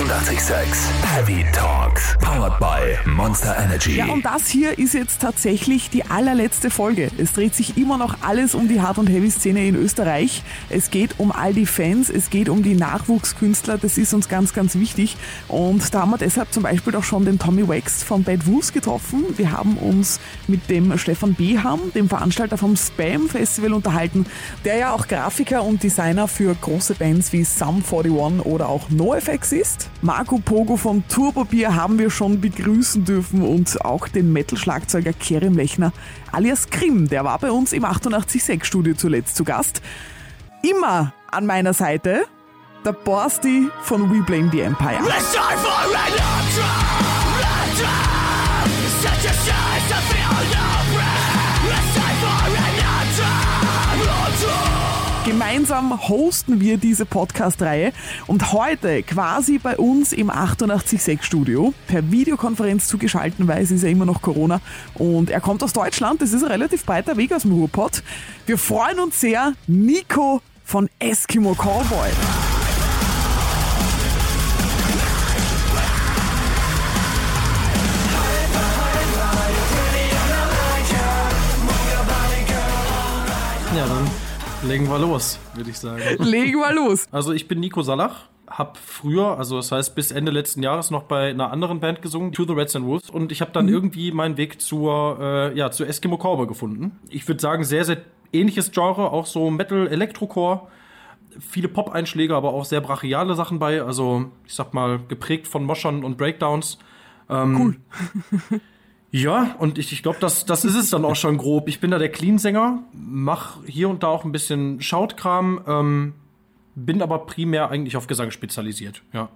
886 Heavy Talks. Powered by Monster Energy. Ja, und das hier ist jetzt tatsächlich die allerletzte Folge. Es dreht sich immer noch alles um die Hard- und Heavy-Szene in Österreich. Es geht um all die Fans, es geht um die Nachwuchskünstler. Das ist uns ganz, ganz wichtig. Und da haben wir deshalb zum Beispiel auch schon den Tommy Wax von Bad Wolves getroffen. Wir haben uns mit dem Stefan Beham, dem Veranstalter vom Spam Festival, unterhalten, der ja auch Grafiker und Designer für große Bands wie Sum 41 oder auch NoFX ist. Marco Pogo von Turbobier haben wir schon begrüßen dürfen und auch den Metal-Schlagzeuger Kerem Lechner alias Grimm, der war bei uns im 886 Studio zuletzt zu Gast. Immer an meiner Seite der Borsti von We Blame the Empire. It's time for an ultra, ultra. Set your Gemeinsam hosten wir diese Podcast-Reihe und heute quasi bei uns im 886 Studio per Videokonferenz zugeschalten, weil es ist ja immer noch Corona und er kommt aus Deutschland, das ist ein relativ breiter Weg aus dem Ruhrpott. Wir freuen uns sehr, Nico von Eskimo Cowboy. Ja, dann legen wir los, würde ich sagen. Legen wir los. Also ich bin Nico Salach, hab früher, also das heißt bis Ende letzten Jahres noch bei einer anderen Band gesungen, To the Reds and Wolves, und ich habe dann irgendwie meinen Weg zur, äh, ja, zu Eskimo Cowboy gefunden. Ich würde sagen, sehr, sehr ähnliches Genre, auch so Metal, Elektrocore, viele Pop-Einschläge, aber auch sehr brachiale Sachen bei, also ich sag mal geprägt von Moschern und Breakdowns. Cool. Ja, und ich, ich glaube, das, das ist es dann auch schon grob. Ich bin da der Clean-Sänger, mach hier und da auch ein bisschen Schautkram, ähm, bin aber primär eigentlich auf Gesang spezialisiert, ja.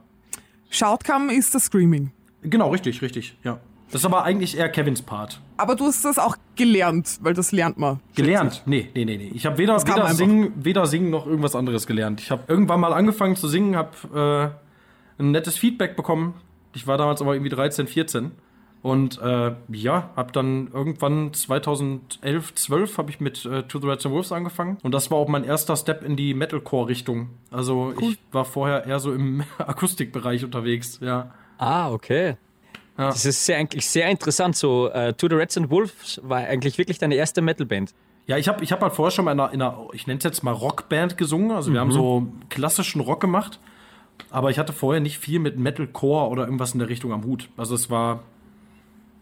Shoutkam ist das Screaming. Genau, richtig, richtig, ja. Das ist aber eigentlich eher Kevins Part. Aber du hast das auch gelernt, weil das lernt man. Gelernt? Nee, nee, nee, nee. Ich habe weder, weder, singen, weder singen noch irgendwas anderes gelernt. Ich habe irgendwann mal angefangen zu singen, habe äh, ein nettes Feedback bekommen. Ich war damals aber irgendwie 13, 14. Und äh, ja, habe dann irgendwann 2011, 12 habe ich mit äh, To the Reds and Wolves angefangen. Und das war auch mein erster Step in die Metalcore-Richtung. Also ich war vorher eher so im Akustikbereich unterwegs, ja. Ah, okay. Das ist sehr, eigentlich sehr interessant. So, äh, To the Reds and Wolves war eigentlich wirklich deine erste Metalband. Ja, ich habe ich hab halt vorher schon mal in einer, in einer ich nenne es jetzt mal Rockband gesungen. Also wir haben so klassischen Rock gemacht. Aber ich hatte vorher nicht viel mit Metalcore oder irgendwas in der Richtung am Hut. Also es war,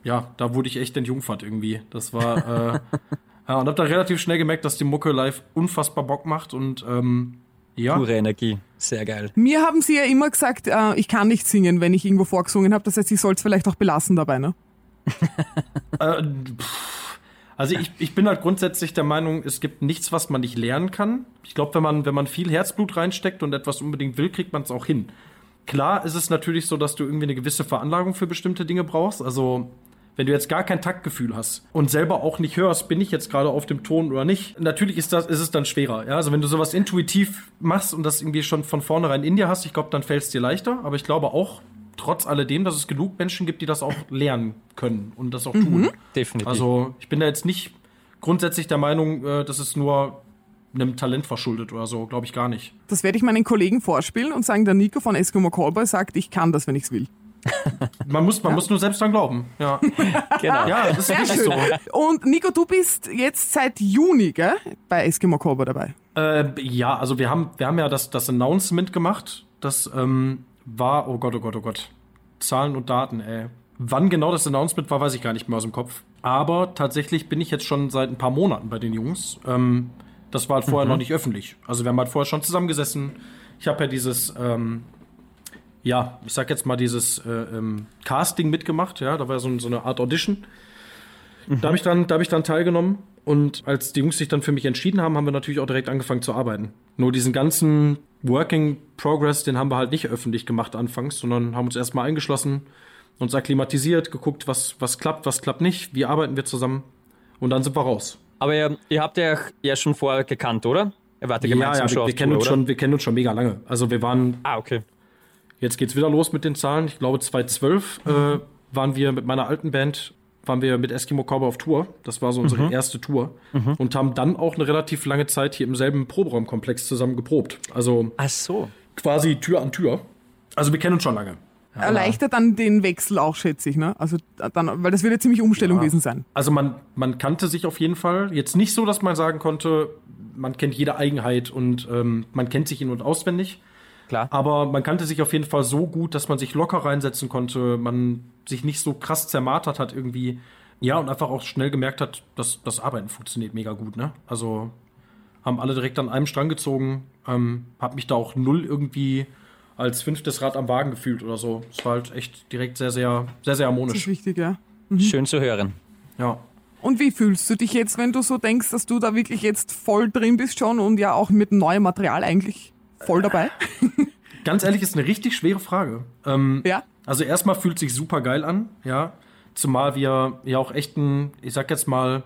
ja, da wurde ich echt entjungfert irgendwie. Das war, äh, ja, und hab dann relativ schnell gemerkt, dass die Mucke live unfassbar Bock macht und ähm, ja. Pure Energie. Sehr geil. Mir haben sie ja immer gesagt, äh, ich kann nicht singen, wenn ich irgendwo vorgesungen habe. Das heißt, ich soll es vielleicht auch belassen dabei, ne? Äh, also ich, ich bin halt grundsätzlich der Meinung, es gibt nichts, was man nicht lernen kann. Ich glaube, wenn man, wenn man viel Herzblut reinsteckt und etwas unbedingt will, kriegt man es auch hin. Klar ist es natürlich so, dass du irgendwie eine gewisse Veranlagung für bestimmte Dinge brauchst. Also wenn du jetzt gar kein Taktgefühl hast und selber auch nicht hörst, bin ich jetzt gerade auf dem Ton oder nicht, natürlich ist, das, ist es dann schwerer. Ja? Also wenn du sowas intuitiv machst und das irgendwie schon von vornherein in dir hast, ich glaube, dann fällt es dir leichter. Aber ich glaube auch, trotz alledem, dass es genug Menschen gibt, die das auch lernen können und das auch tun. Definitiv. Also ich bin da jetzt nicht grundsätzlich der Meinung, äh, dass es nur einem Talent verschuldet oder so, glaube ich gar nicht. Das werde ich meinen Kollegen vorspielen und sagen, der Nico von Eskimo Callboy sagt, ich kann das, wenn ich's will. Man muss, man muss nur selbst dran glauben. Ja, genau. ja das ist Sehr schön. so. Und Nico, du bist jetzt seit Juni, gell, bei Eskimo Callboy dabei. Äh, ja, also wir haben, wir haben ja das, das Announcement gemacht. Das ähm, war, oh Gott, oh Gott, oh Gott. Zahlen und Daten, ey. Wann genau das Announcement war, weiß ich gar nicht mehr aus dem Kopf. Aber tatsächlich bin ich jetzt schon seit ein paar Monaten bei den Jungs. Ähm, das war halt vorher noch nicht öffentlich. Also wir haben halt vorher schon zusammengesessen. Ich habe ja dieses, ähm, ja, ich sag jetzt mal dieses äh, ähm, Casting mitgemacht. Ja, da war so, so eine Art Audition. Da habe ich, dann- da hab ich dann teilgenommen. Und als die Jungs sich dann für mich entschieden haben, haben wir natürlich auch direkt angefangen zu arbeiten. Nur diesen ganzen Working Progress, den haben wir halt nicht öffentlich gemacht anfangs, sondern haben uns erstmal eingeschlossen, uns akklimatisiert, geguckt, was, was klappt, was klappt nicht, wie arbeiten wir zusammen. Und dann sind wir raus. Aber ihr, ihr habt ja ja schon vorher gekannt, oder? Ihr wart ja Ja, gemeinsam ja, schon wir, wir, kennen uns oder? schon, wir kennen uns schon mega lange. Also wir waren, Ah, okay. Jetzt geht's wieder los mit den Zahlen. Ich glaube 2012 äh, waren wir mit meiner alten Band, waren wir mit Eskimo Cowboy auf Tour. Das war so unsere erste Tour. Und haben dann auch eine relativ lange Zeit hier im selben Proberaumkomplex zusammen geprobt. Also Ach so. quasi Tür an Tür. Also wir kennen uns schon lange. Erleichtert dann den Wechsel auch, schätze ich, ne? Also dann, weil das wird ja ziemlich Umstellung gewesen sein. Also man, man kannte sich auf jeden Fall. Jetzt nicht so, dass man sagen konnte, man kennt jede Eigenheit und ähm, man kennt sich in- und auswendig. Klar. Aber man kannte sich auf jeden Fall so gut, dass man sich locker reinsetzen konnte, man sich nicht so krass zermartert hat irgendwie. Ja, und einfach auch schnell gemerkt hat, dass das Arbeiten funktioniert mega gut, ne? Also haben alle direkt an einem Strang gezogen. Ähm, hab mich da auch null irgendwie als fünftes Rad am Wagen gefühlt oder so. Es war halt echt direkt sehr, sehr, sehr, sehr Das ist harmonisch. wichtig, ja. Schön zu hören. Ja. Und wie fühlst du dich jetzt, wenn du so denkst, dass du da wirklich jetzt voll drin bist schon und ja auch mit neuem Material eigentlich voll dabei? Ganz ehrlich, ist eine richtig schwere Frage. Ähm, Ja? Also erstmal fühlt sich super geil an, ja. Zumal wir ja auch echt ein, ich sag jetzt mal,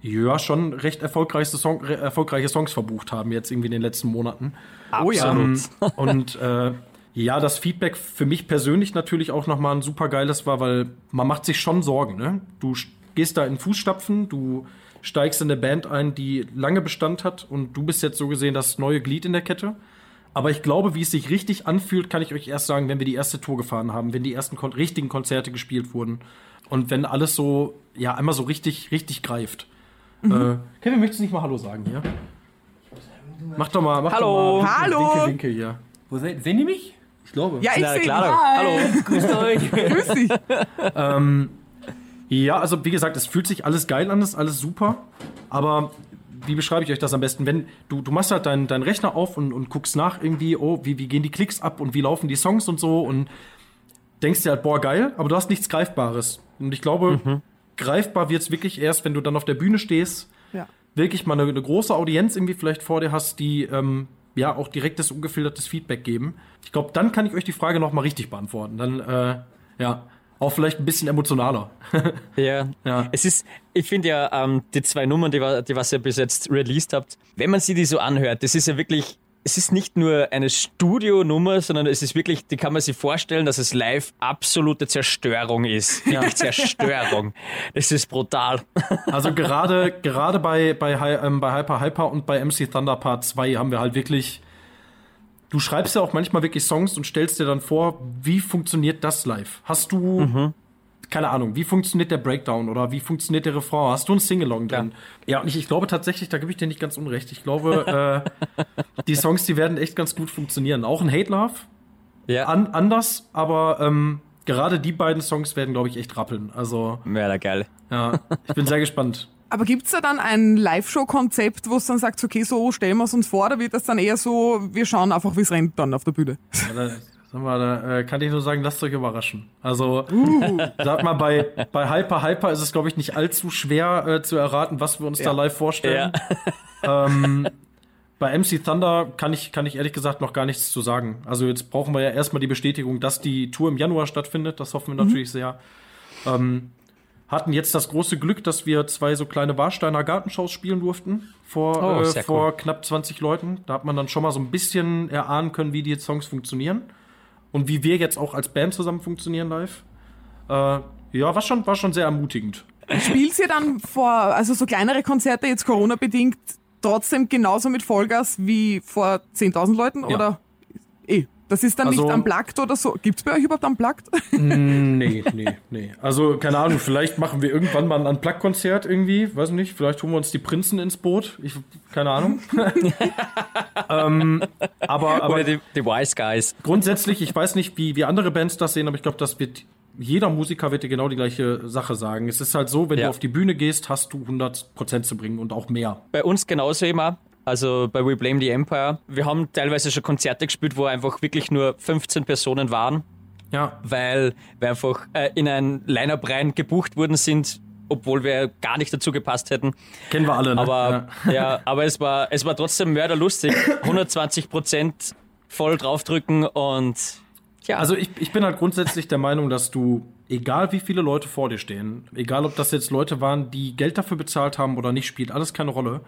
ja, schon recht erfolgreiche, Song, re- erfolgreiche Songs verbucht haben jetzt irgendwie in den letzten Monaten. Oh ja. Ähm, und äh, ja, das Feedback für mich persönlich natürlich auch nochmal ein super geiles war, weil man macht sich schon Sorgen, ne? Du gehst da in Fußstapfen, du steigst in eine Band ein, die lange Bestand hat und du bist jetzt so gesehen das neue Glied in der Kette. Aber ich glaube, wie es sich richtig anfühlt, kann ich euch erst sagen, wenn wir die erste Tour gefahren haben, wenn die ersten kon richtigen Konzerte gespielt wurden und wenn alles so, ja, einmal so richtig, richtig greift. Äh, Kevin, möchtest du nicht mal Hallo sagen hier? Mach doch mal, mach Hallo. doch mal Hallo. Winke, Winke hier. Wo seid, sehen die mich? Ich glaube. Ja, ich sehe klar. Hallo. Grüßt euch. Grüß dich. Ja, also wie gesagt, es fühlt sich alles geil an, ist alles super. Aber wie beschreibe ich euch das am besten? Wenn du, du machst halt deinen dein Rechner auf und, und guckst nach irgendwie, oh, wie, wie gehen die Klicks ab und wie laufen die Songs und so und denkst dir halt, boah, geil, aber du hast nichts Greifbares. Und ich glaube, greifbar wird's wirklich erst, wenn du dann auf der Bühne stehst, Ja. wirklich mal eine, eine große Audienz irgendwie vielleicht vor dir hast, die ähm, ja auch direktes, ungefiltertes Feedback geben. Ich glaube, dann kann ich euch die Frage noch mal richtig beantworten. Dann, äh, ja, auch vielleicht ein bisschen emotionaler. Ja. Ja. Es ist, ich finde ja, ähm, die zwei Nummern, die, die was ihr bis jetzt released habt, wenn man sie die so anhört, das ist ja wirklich, es ist nicht nur eine Studionummer, sondern es ist wirklich, die kann man sich vorstellen, dass es live absolute Zerstörung ist. Wirklich Zerstörung. Das ist brutal. Also gerade, gerade bei, bei, ähm, bei Hyper Hyper und bei MC Thunder Part 2 haben wir halt wirklich. Du schreibst ja auch manchmal wirklich Songs und stellst dir dann vor, wie funktioniert das live? Hast du, keine Ahnung, wie funktioniert der Breakdown oder wie funktioniert der Refrain? Hast du ein Singalong drin? Ja, und ich, ich glaube tatsächlich, da gebe ich dir nicht ganz unrecht. Ich glaube, äh, die Songs, die werden echt ganz gut funktionieren. Auch ein Hate Love, Ja. an, anders, aber ähm, gerade die beiden Songs werden, glaube ich, echt rappeln. Also, Wäre geil. ja, ich bin sehr gespannt. Aber gibt's da dann ein Live-Show-Konzept, wo es dann sagt, okay, so stellen wir es uns vor, oder wird das dann eher so, wir schauen einfach, wie es rennt dann auf der Bühne? Ja, da, sag mal, da äh, kann ich nur sagen, lasst euch überraschen. Also, sag mal, bei, bei Hyper Hyper ist es, glaube ich, nicht allzu schwer äh, zu erraten, was wir uns da live vorstellen. ähm, bei MC Thunder kann ich, kann ich ehrlich gesagt noch gar nichts zu sagen. Also jetzt brauchen wir ja erstmal die Bestätigung, dass die Tour im Januar stattfindet. Das hoffen wir natürlich sehr. Ähm, hatten jetzt das große Glück, dass wir zwei so kleine Warsteiner Gartenshows spielen durften vor, Oh, äh, vor cool. knapp 20 Leuten. Da hat man dann schon mal so ein bisschen erahnen können, wie die Songs funktionieren und wie wir jetzt auch als Band zusammen funktionieren live. Äh, ja, war schon, war schon sehr ermutigend. Spielt ihr dann vor, also so kleinere Konzerte, jetzt Corona-bedingt, trotzdem genauso mit Vollgas wie vor 10.000 Leuten, Ja. oder? Eh, das ist dann Also- nicht unplugged oder so. Gibt's bei euch überhaupt unplugged? Nee, nee, nee. Also, keine Ahnung, vielleicht machen wir irgendwann mal ein Unplugged-Konzert irgendwie. Weiß nicht, vielleicht holen wir uns die Prinzen ins Boot. Ich, keine Ahnung. ähm, aber aber Oder die, die Wise Guys. grundsätzlich, ich weiß nicht, wie, wie andere Bands das sehen, aber ich glaube, das wird. Jeder Musiker wird dir genau die gleiche Sache sagen. Es ist halt so, wenn Ja. du auf die Bühne gehst, hast du 100% zu bringen und auch mehr. Bei uns genauso immer. Also bei We Blame the Empire. Wir haben teilweise schon Konzerte gespielt, wo einfach wirklich nur 15 Personen waren, Ja, weil wir einfach äh, in ein Line-Up rein gebucht worden sind, obwohl wir gar nicht dazu gepasst hätten. kennen wir alle, ne? Aber ja, aber es war, es war trotzdem mörderlustig. 120 Prozent voll draufdrücken und ja, Also ich, ich bin halt grundsätzlich der Meinung, dass du, egal wie viele Leute vor dir stehen, egal ob das jetzt Leute waren, die Geld dafür bezahlt haben oder nicht, spielt alles keine Rolle.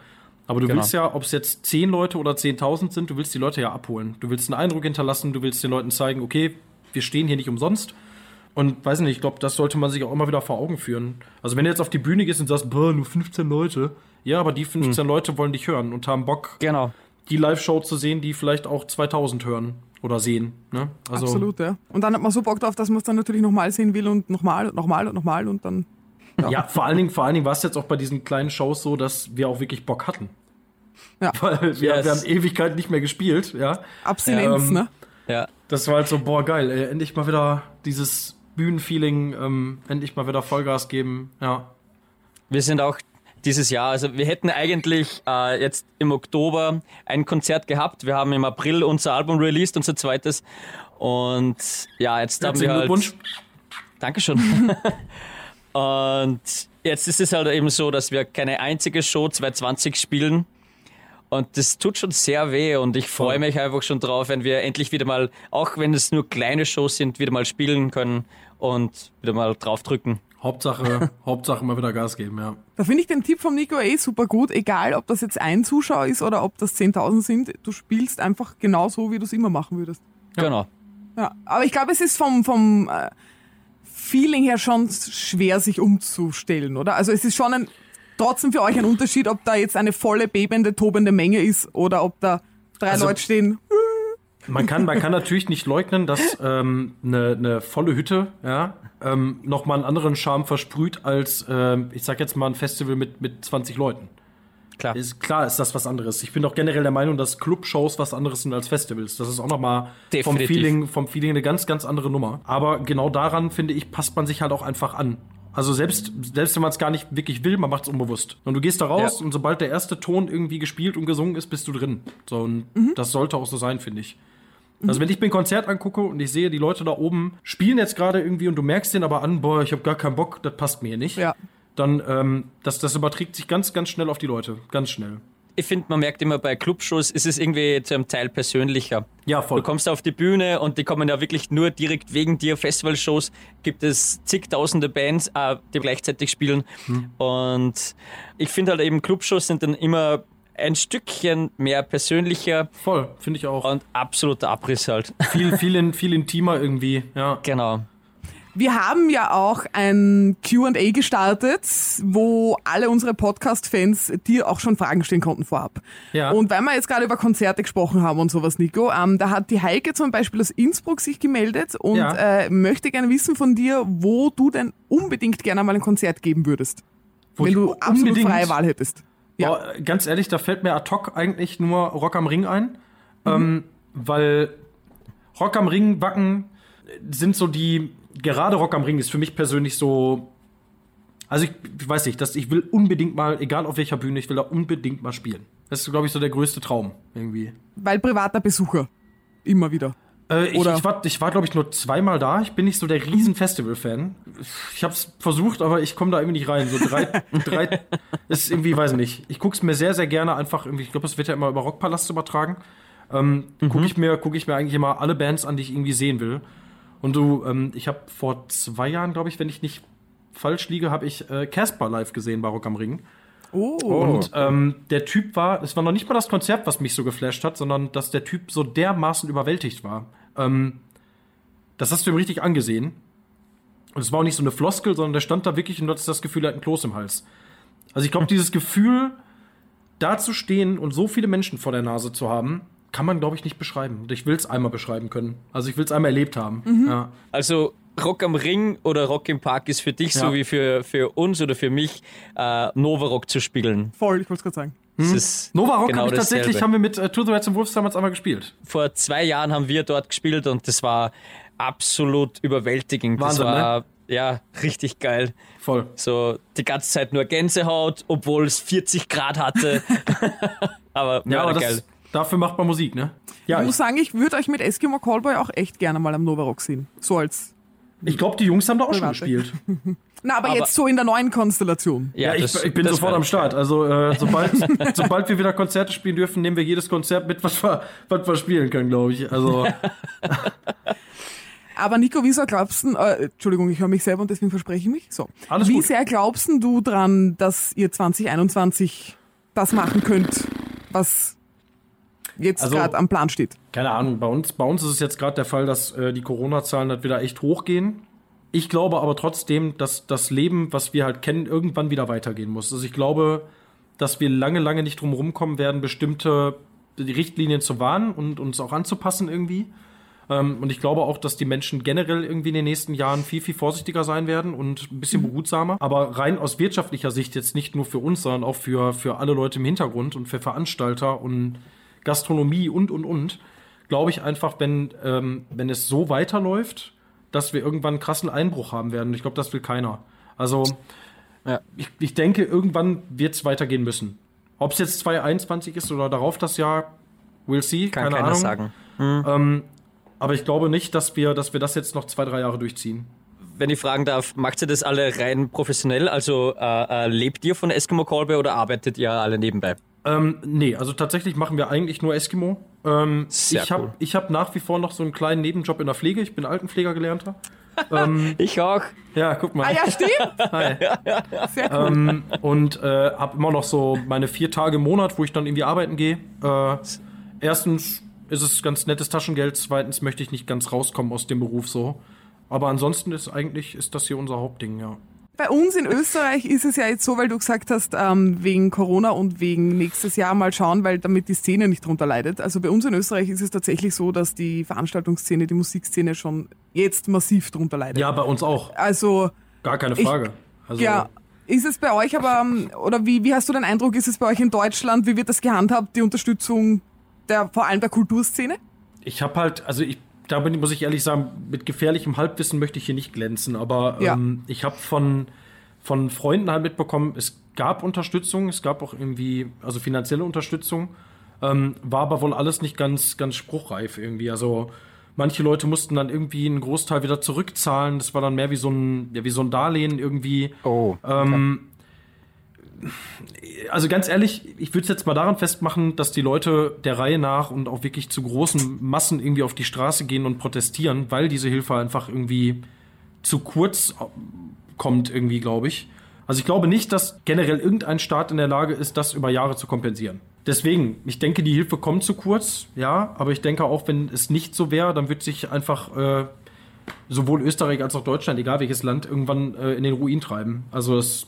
Aber du Genau. willst ja, ob es jetzt 10 Leute oder 10.000 sind, du willst die Leute ja abholen. Du willst einen Eindruck hinterlassen, du willst den Leuten zeigen, okay, wir stehen hier nicht umsonst. Und weiß nicht, ich glaube, das sollte man sich auch immer wieder vor Augen führen. Also wenn du jetzt auf die Bühne gehst und sagst, boah, nur 15 Leute. Ja, aber die 15 Leute wollen dich hören und haben Bock, genau. die Live-Show zu sehen, die vielleicht auch 2000 hören oder sehen. Ne? Also, Absolut, ja. Und dann hat man so Bock drauf, dass man es dann natürlich nochmal sehen will und nochmal und nochmal und nochmal und dann. Ja, vor allen Dingen, vor allen Dingen war es jetzt auch bei diesen kleinen Shows so, dass wir auch wirklich Bock hatten. Ja. Weil wir, Yes. wir haben Ewigkeit nicht mehr gespielt, ja. Abstinenz, Ähm, ne? Ja. Das war halt so, boah, geil, ey, endlich mal wieder dieses Bühnenfeeling, ähm, endlich mal wieder Vollgas geben, ja. Wir sind auch dieses Jahr, also wir hätten eigentlich äh, jetzt im Oktober ein Konzert gehabt. Wir haben im April unser Album released, unser zweites. Und ja, jetzt haben wir halt. Glückwunsch. Dankeschön. Und jetzt ist es halt eben so, dass wir keine einzige Show 2020 spielen. Und das tut schon sehr weh und ich freue mich einfach schon drauf, wenn wir endlich wieder mal, auch wenn es nur kleine Shows sind, wieder mal spielen können und wieder mal draufdrücken. Hauptsache, Hauptsache mal wieder Gas geben, ja. Da finde ich den Tipp vom Nico eh super gut, egal ob das jetzt ein Zuschauer ist oder ob das 10.000 sind, du spielst einfach genau so, wie du es immer machen würdest. Genau. Ja, aber ich glaube, es ist vom, vom äh, Feeling her schon schwer, sich umzustellen, oder? Also es ist schon ein, trotzdem für euch ein Unterschied, ob da jetzt eine volle, bebende, tobende Menge ist oder ob da drei Also- Leute stehen. Man kann, man kann natürlich nicht leugnen, dass ähm, eine, eine volle Hütte ja, ähm, nochmal einen anderen Charme versprüht als, ähm, ich sag jetzt mal, ein Festival mit, mit 20 Leuten. Klar. Ist, klar ist das was anderes. Ich bin auch generell der Meinung, dass Clubshows was anderes sind als Festivals. Das ist auch nochmal vom. Feeling, vom Feeling eine ganz, ganz andere Nummer. Aber genau daran, finde ich, passt man sich halt auch einfach an. Also selbst, selbst wenn man es gar nicht wirklich will, man macht es unbewusst. Und du gehst da raus Ja. und sobald der erste Ton irgendwie gespielt und gesungen ist, bist du drin. So, und das sollte auch so sein, finde ich. Also wenn ich mir ein Konzert angucke und ich sehe, die Leute da oben spielen jetzt gerade irgendwie und du merkst den aber an, boah, ich habe gar keinen Bock, das passt mir nicht. Ja. Dann, ähm, das, das überträgt sich ganz, ganz schnell auf die Leute. Ganz schnell. Ich finde, man merkt immer bei Clubshows ist es irgendwie zu einem Teil persönlicher. Ja, voll. Du kommst auf die Bühne und die kommen ja wirklich nur direkt wegen dir. Festivalshows gibt es zigtausende Bands, äh, die gleichzeitig spielen. Hm. Und ich finde halt eben Clubshows sind dann immer ein Stückchen mehr persönlicher Voll, finde ich auch. und absoluter Abriss halt. viel, viel, in, viel intimer irgendwie, ja. genau. Wir haben ja auch ein Q&A gestartet, wo alle unsere Podcast-Fans dir auch schon Fragen stellen konnten vorab. Ja. Und weil wir jetzt gerade über Konzerte gesprochen haben und sowas, Nico, ähm, da hat die Heike zum Beispiel aus Innsbruck sich gemeldet und Ja. äh, möchte gerne wissen von dir, wo du denn unbedingt gerne mal ein Konzert geben würdest. Wo wenn du absolut freie Wahl hättest. Ja. Boah, ganz ehrlich, da fällt mir ad hoc eigentlich nur Rock am Ring ein. Ähm, weil Rock am Ring, Wacken sind so die, gerade Rock am Ring ist für mich persönlich so, also ich, ich weiß nicht, dass ich will unbedingt mal, egal auf welcher Bühne, ich will da unbedingt mal spielen. Das ist, glaube ich, so der größte Traum irgendwie. Weil privater Besucher. Immer wieder. Äh, ich, Oder- ich war, ich war glaube ich, nur zweimal da. Ich bin nicht so der riesen Festival-Fan. Ich habe es versucht, aber ich komme da irgendwie nicht rein. So drei, drei ist irgendwie, weiß ich nicht. Ich gucke es mir sehr, sehr gerne einfach irgendwie. Ich glaube, es wird ja immer über Rockpalast übertragen. Ähm, Gucke ich mir, gucke ich mir eigentlich immer alle Bands an, die ich irgendwie sehen will. Und du, ähm, ich habe vor zwei Jahren, glaube ich, wenn ich nicht falsch liege, habe ich äh, Casper live gesehen bei Rock am Ring. Oh. Und ähm, der Typ war, es war noch nicht mal das Konzert, was mich so geflasht hat, sondern dass der Typ so dermaßen überwältigt war. Ähm, das hast du ihm richtig angesehen. Und es war auch nicht so eine Floskel, sondern der stand da wirklich und du hattest das Gefühl, er hat einen Kloß im Hals. Also ich glaube, dieses Gefühl, da zu stehen und so viele Menschen vor der Nase zu haben, kann man, glaube ich, nicht beschreiben. Und ich will es einmal beschreiben können. Also ich will es einmal erlebt haben. Ja. Also Rock am Ring oder Rock im Park ist für dich Ja. so wie für, für uns oder für mich äh, Nova Rock zu spielen. Voll, ich wollte es gerade sagen. Ist Nova Rock genau habe ich tatsächlich, haben wir mit äh, To the Reds and Wolves damals einmal gespielt. vor zwei Jahren haben wir dort gespielt und das war absolut überwältigend. Wahnsinn, das war ja richtig geil. Voll. So die ganze Zeit nur Gänsehaut, obwohl es 40 Grad hatte. aber Ja, aber geil. das, dafür macht man Musik, ne? Ja, ich ich, muss sagen, ich würde euch mit Eskimo Callboy auch echt gerne mal am Novarock sehen. So als. ich glaube, die Jungs haben da auch schon gespielt. Na, aber, Aber- jetzt so in der neuen Konstellation. Ja, ich, das- ich bin sofort am Start. Also, äh, sobald, sobald wir wieder Konzerte spielen dürfen, nehmen wir jedes Konzert mit, was wir, was wir spielen können, glaube ich. Also, Aber Nico, wie sehr glaubst du, äh, Entschuldigung, ich höre mich selber und deswegen verspreche ich mich. So. Alles wie gut. sehr glaubst du dran, dass ihr 2021 das machen könnt, was jetzt Also- gerade am Plan steht? keine Ahnung, bei uns, bei uns ist es jetzt gerade der Fall, dass äh, die Corona-Zahlen halt wieder echt hochgehen. Ich glaube aber trotzdem, dass das Leben, was wir halt kennen, irgendwann wieder weitergehen muss. Also ich glaube, dass wir lange, lange nicht drum rumkommen werden, bestimmte Richtlinien zu wahren und uns auch anzupassen irgendwie. Ähm, und ich glaube auch, dass die Menschen generell irgendwie in den nächsten Jahren viel, viel vorsichtiger sein werden und ein bisschen behutsamer. Aber rein aus wirtschaftlicher Sicht jetzt nicht nur für uns, sondern auch für, für alle Leute im Hintergrund und für Veranstalter und Gastronomie und, und, und, glaube ich einfach, wenn, ähm, wenn es so weiterläuft, dass wir irgendwann einen krassen Einbruch haben werden. Ich glaube, das will keiner. Also, Ja. ich, ich denke, irgendwann wird es weitergehen müssen. Ob es jetzt 2021 ist oder darauf das Jahr, we'll see. Kann keine keiner Ahnung. sagen. Ähm, aber ich glaube nicht, dass wir, dass wir das jetzt noch zwei, drei Jahre durchziehen. Wenn ich fragen darf, macht ihr das alle rein professionell? Also äh, äh, lebt ihr von Eskimo Callboy oder arbeitet ihr alle nebenbei? Ähm, nee, also tatsächlich machen wir eigentlich nur Eskimo. Ähm, Sehr ich habe cool. ich hab nach wie vor noch so einen kleinen Nebenjob in der Pflege. Ich bin Altenpfleger gelernter. Ich auch. Ja, guck mal. Ah ja, stimmt. Hi. Sehr cool. ähm, und äh, habe immer noch so meine vier Tage im Monat, wo ich dann irgendwie arbeiten gehe. Äh, erstens ist es ganz nettes Taschengeld, zweitens möchte ich nicht ganz rauskommen aus dem Beruf so. Aber ansonsten ist eigentlich ist das hier unser Hauptding, ja. Bei uns in Österreich ist es ja jetzt so, weil du gesagt hast, ähm, wegen Corona und wegen nächstes Jahr mal schauen, weil damit die Szene nicht drunter leidet. Also bei uns in Österreich ist es tatsächlich so, dass die Veranstaltungsszene, die Musikszene schon jetzt massiv drunter leidet. Ja, bei uns auch. Also Gar keine Ich- Frage. also, Ja. Ist es bei euch aber, ähm, oder wie, wie hast du den Eindruck, ist es bei euch in Deutschland, wie wird das gehandhabt, die Unterstützung der, vor allem der Kulturszene? Ich habe halt, also ich, da bin, muss ich ehrlich sagen, mit gefährlichem Halbwissen möchte ich hier nicht glänzen, aber Ja. ähm, ich habe von, von Freunden halt mitbekommen, es gab Unterstützung, es gab auch irgendwie, also finanzielle Unterstützung, ähm, war aber wohl alles nicht ganz, ganz spruchreif irgendwie. Also manche Leute mussten dann irgendwie einen Großteil wieder zurückzahlen, das war dann mehr wie so ein, ja, wie so ein Darlehen irgendwie. Oh. Ähm, also ganz ehrlich, ich würde es jetzt mal daran festmachen, dass die Leute der Reihe nach und auch wirklich zu großen Massen irgendwie auf die Straße gehen und protestieren, weil diese Hilfe einfach irgendwie zu kurz äh, kommt, irgendwie, glaube ich. Also ich glaube nicht, dass generell irgendein Staat in der Lage ist, das über Jahre zu kompensieren. Deswegen, ich denke, die Hilfe kommt zu kurz, ja, aber ich denke auch, wenn es nicht so wäre, dann wird sich einfach äh, sowohl Österreich als auch Deutschland, egal welches Land, irgendwann äh, in den Ruin treiben. Also das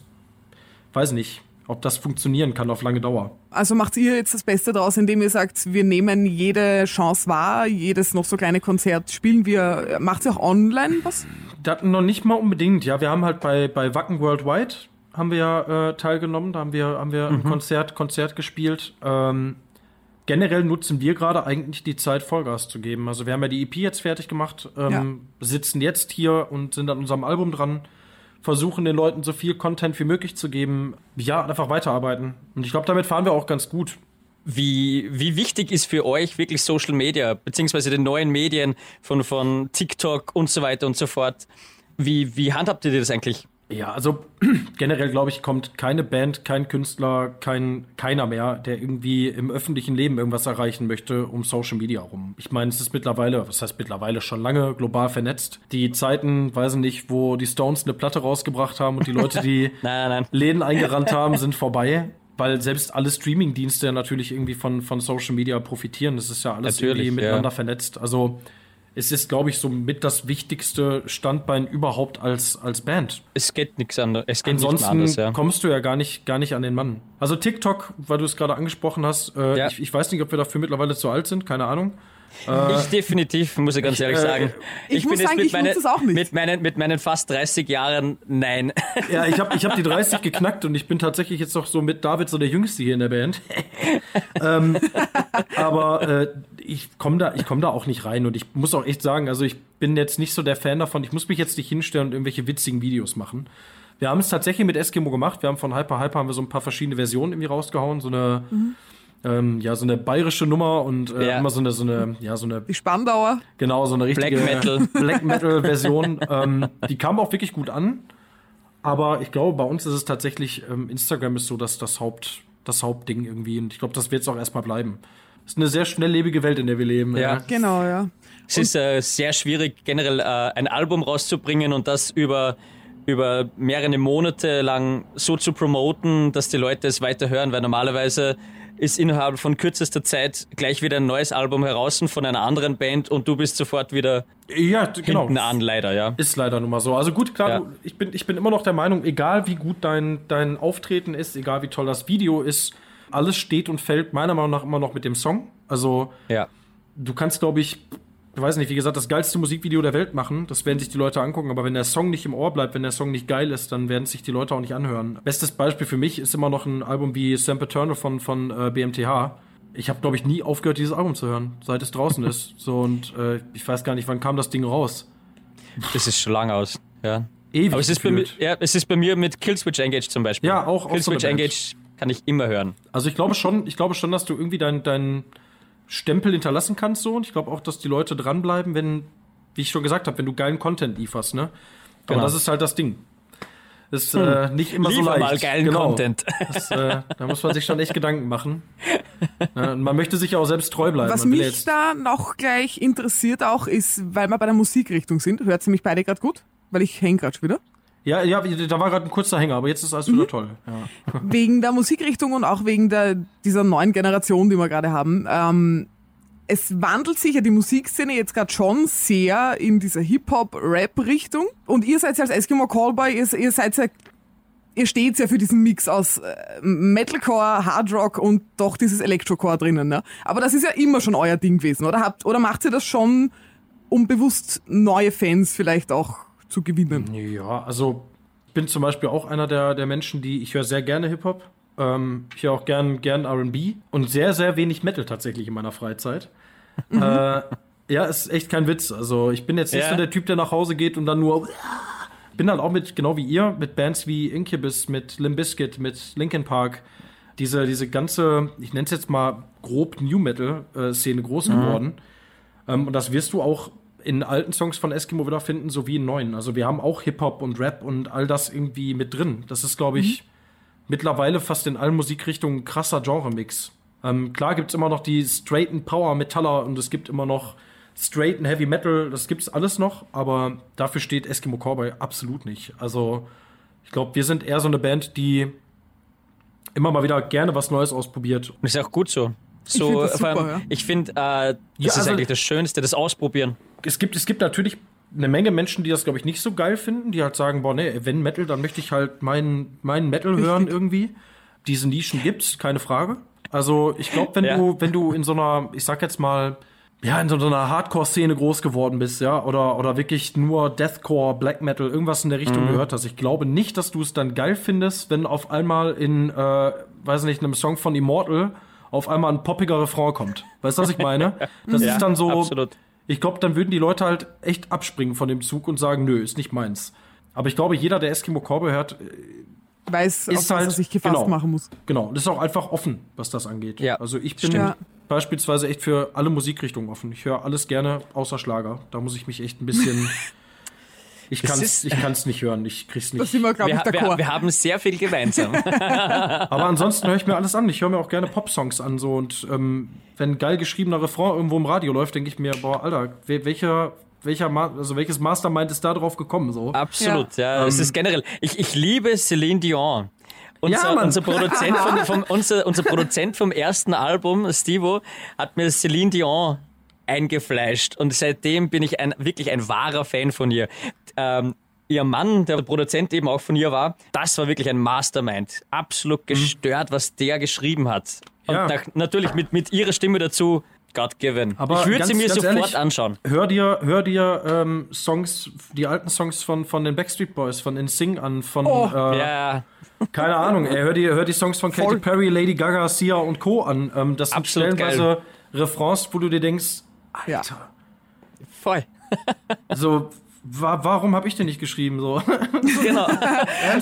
weiß nicht, ob das funktionieren kann auf lange Dauer. Also macht ihr jetzt das Beste daraus, indem ihr sagt, wir nehmen jede Chance wahr, jedes noch so kleine Konzert spielen wir. Macht ihr auch online was? Das noch nicht mal unbedingt, ja. Wir haben halt bei, bei Wacken Worldwide haben wir ja äh, teilgenommen, da haben wir, haben wir ein Konzert, Konzert gespielt. Ähm, generell nutzen wir gerade eigentlich die Zeit, Vollgas zu geben. Also wir haben ja die EP jetzt fertig gemacht, ähm, sitzen jetzt hier und sind an unserem Album dran, versuchen den Leuten so viel Content wie möglich zu geben. Ja, einfach weiterarbeiten. Und ich glaube, damit fahren wir auch ganz gut. Wie, wie wichtig ist für euch wirklich Social Media, beziehungsweise die neuen Medien von, von TikTok und so weiter und so fort? Wie, wie handhabt ihr das eigentlich? Ja, also generell glaube ich, kommt keine Band, kein Künstler, kein keiner mehr, der irgendwie im öffentlichen Leben irgendwas erreichen möchte, um Social Media rum. Ich meine, es ist mittlerweile, was heißt mittlerweile schon lange global vernetzt. Die Zeiten, weiß ich nicht, wo die Stones eine Platte rausgebracht haben und die Leute, die Nein, nein. Läden eingerannt haben, sind vorbei. Weil selbst alle Streaming-Dienste natürlich irgendwie von, von Social Media profitieren. Das ist ja alles Natürlich, irgendwie ja. miteinander vernetzt. Also es ist, glaube ich, so mit das wichtigste Standbein überhaupt als, als Band. Es geht nichts anderes. Es geht Ansonsten anders, ja. kommst du ja gar nicht, gar nicht an den Mann. Also TikTok, weil du es gerade angesprochen hast, äh, Ja. ich, ich weiß nicht, ob wir dafür mittlerweile zu alt sind, keine Ahnung. Ich definitiv, muss ich ganz ehrlich äh, sagen. ich muss jetzt sagen, mit ich nutze meinen- es auch nicht. Mit meinen, mit meinen fast 30 Jahren, nein. Ja, ich habe ich hab die 30 geknackt und ich bin tatsächlich jetzt noch so mit David so der Jüngste hier in der Band. ähm, aber äh, ich komme da, ich komm da auch nicht rein und ich muss auch echt sagen, also ich bin jetzt nicht so der Fan davon, ich muss mich jetzt nicht hinstellen und irgendwelche witzigen Videos machen. Wir haben es tatsächlich mit Eskimo gemacht. Wir haben von Hyper Hyper haben wir so ein paar verschiedene Versionen irgendwie rausgehauen. So eine, ähm, ja, so eine bayerische Nummer und äh, Ja. immer so eine, so eine, ja, so eine Die Spandauer. Genau, so eine richtige Black Metal. Black Metal Version. ähm, die kam auch wirklich gut an. Aber ich glaube, bei uns ist es tatsächlich, ähm, Instagram ist so dass das Haupt, das Hauptding irgendwie. Und ich glaube, das wird es auch erstmal bleiben. Es ist eine sehr schnelllebige Welt, in der wir leben. Ja. Genau, ja. Es ist äh, sehr schwierig, generell äh, ein Album rauszubringen und das über, über mehrere Monate lang so zu promoten, dass die Leute es weiter hören, weil normalerweise ist innerhalb von kürzester Zeit gleich wieder ein neues Album heraus von einer anderen Band und du bist sofort wieder Ja, genau. hinten an, leider, ja. Ist leider nun mal so. Also gut, klar, Ja. du, ich, bin, ich bin immer noch der Meinung, egal wie gut dein, dein Auftreten ist, egal wie toll das Video ist, alles steht und fällt meiner Meinung nach immer noch mit dem Song. Also Ja. du kannst, glaube ich, ich weiß nicht, wie gesagt, das geilste Musikvideo der Welt machen. Das werden sich die Leute angucken. Aber wenn der Song nicht im Ohr bleibt, wenn der Song nicht geil ist, dann werden sich die Leute auch nicht anhören. Bestes Beispiel für mich ist immer noch ein Album wie Sam Paterno von, von äh, BMTH. Ich habe, glaube ich, nie aufgehört, dieses Album zu hören, seit es draußen ist. So und äh, ich weiß gar nicht, wann kam das Ding raus. Das ist schon lang aus. Ja. Ewig Aber es ist, bei ja, es ist bei mir mit Killswitch Engage zum Beispiel. Ja, auch- auch so Killswitch Band. Engage kann ich immer hören. Also ich glaube schon, ich glaube schon, dass du irgendwie deinen dein Stempel hinterlassen kannst so und ich glaube auch, dass die Leute dranbleiben, wenn, wie ich schon gesagt habe, wenn du geilen Content lieferst, ne? Aber Genau. das ist halt das Ding. Das ist äh, nicht immer so Liefer leicht. mal geilen genau. Content. Das, äh, da muss man sich schon echt Gedanken machen. Ja, und man möchte sich ja auch selbst treu bleiben. Was mich da noch gleich interessiert auch ist, weil wir bei der Musikrichtung sind, hört sie mich beide gerade gut? Weil ich hänge gerade schon wieder. Ja, ja, da war gerade ein kurzer Hänger, aber jetzt ist alles Mhm. wieder toll. Ja. wegen der Musikrichtung und auch wegen der, dieser neuen Generation, die wir gerade haben. Ähm, es wandelt sich ja die Musikszene jetzt gerade schon sehr in dieser Hip-Hop-Rap-Richtung. Und ihr seid ja als Eskimo Callboy, ihr, ihr seid ja, ihr steht ja für diesen Mix aus äh, Metalcore, Hardrock und doch dieses Electrocore drinnen. Ne? Aber das ist ja immer schon euer Ding gewesen, oder? Habt, oder macht ihr das schon, um bewusst neue Fans vielleicht auch zu gewinnen? Ja, also ich bin zum Beispiel auch einer der, der Menschen, die ich höre sehr gerne Hip-Hop. Ähm, ich höre auch gern, gern RB und sehr, sehr wenig Metal tatsächlich in meiner Freizeit. äh, ja, ist echt kein Witz. Also ich bin jetzt nicht Ja. so der Typ, der nach Hause geht und dann nur. Bin halt auch mit, genau wie ihr, mit Bands wie Incubus, mit Limp Bizkit, mit Linkin Park, diese, diese ganze, ich nenne es jetzt mal grob New Metal-Szene groß geworden. Ähm, und das wirst du auch in alten Songs von Eskimo wieder finden, sowie in neuen. Also wir haben auch Hip-Hop und Rap und all das irgendwie mit drin. Das ist, glaube ich, mittlerweile fast in allen Musikrichtungen ein krasser Genre-Mix. Ähm, klar gibt's immer noch die straighten Power-Metaller und es gibt immer noch straighten Heavy Metal, das gibt's alles noch, aber dafür steht Eskimo Cowboy absolut nicht. Also ich glaube, wir sind eher so eine Band, die immer mal wieder gerne was Neues ausprobiert. Und ist auch gut so. Ich So, find allem, super, ja. ich finde, äh, das Ja, ist also- eigentlich das Schönste, das Ausprobieren. Es gibt, es gibt natürlich eine Menge Menschen, die das, glaube ich, nicht so geil finden, die halt sagen, boah, nee, wenn Metal, dann möchte ich halt meinen meinen Metal hören irgendwie. Diese Nischen gibt's, keine Frage. Also ich glaube, wenn Ja. du, wenn du in so einer, ich sag jetzt mal, ja, in so einer Hardcore-Szene groß geworden bist, ja, oder, oder wirklich nur Deathcore, Black Metal, irgendwas in der Richtung gehört hast. Ich glaube nicht, dass du es dann geil findest, wenn auf einmal in, äh, weiß nicht, einem Song von Immortal auf einmal ein poppiger Refrain kommt. Weißt du, was ich meine? Das Ja, ist dann so, absolut. Ich glaube, dann würden die Leute halt echt abspringen von dem Zug und sagen, nö, ist nicht meins. Aber ich glaube, jeder, der Eskimo Cowboy hört, Weiß, auf Ist was er halt- sich gefasst genau. machen muss. genau, und ist auch einfach offen, was das angeht. Ja, also ich bin stimmt. Ja. beispielsweise echt für alle Musikrichtungen offen. Ich höre alles gerne, außer Schlager. Da muss ich mich echt ein bisschen. Ich Das ich kann's nicht hören, ich krieg's nicht. sind wir, glaube Wir, ich, wir, d'accord. wir haben sehr viel gemeinsam. Aber ansonsten höre ich mir alles an. Ich höre mir auch gerne Popsongs an. So. Und ähm, wenn ein geil geschriebener Refrain irgendwo im Radio läuft, denke ich mir, boah, Alter, wel- welcher, welcher Ma also welches Mastermind ist da drauf gekommen? So? Absolut, ja. es ist generell. Ich, ich liebe Celine Dion. Unser, Ja, unser, Produzent vom, vom, unser, unser Produzent vom ersten Album, Stevo, hat mir Celine Dion eingefleischt und seitdem bin ich ein, wirklich ein wahrer Fan von ihr. Ähm, ihr Mann, der Produzent eben auch von ihr war, das war wirklich ein Mastermind. Absolut gestört, was der geschrieben hat. Und Ja. nach, natürlich mit, mit ihrer Stimme dazu, God given. Aber ich würde sie mir sofort ehrlich, anschauen. Hör dir, hör dir ähm, Songs, die alten Songs von, von den Backstreet Boys, von NSYNC an, von, Oh. äh, Ja, keine Ahnung, ey, hör dir, hör die Songs von Katy Voll. Perry, Lady Gaga, Sia und Co. an. Ähm, das sind Absolut stellenweise Refrains, wo du dir denkst, Ja. Alter, voll. so, wa warum habe ich den nicht geschrieben? So. Genau.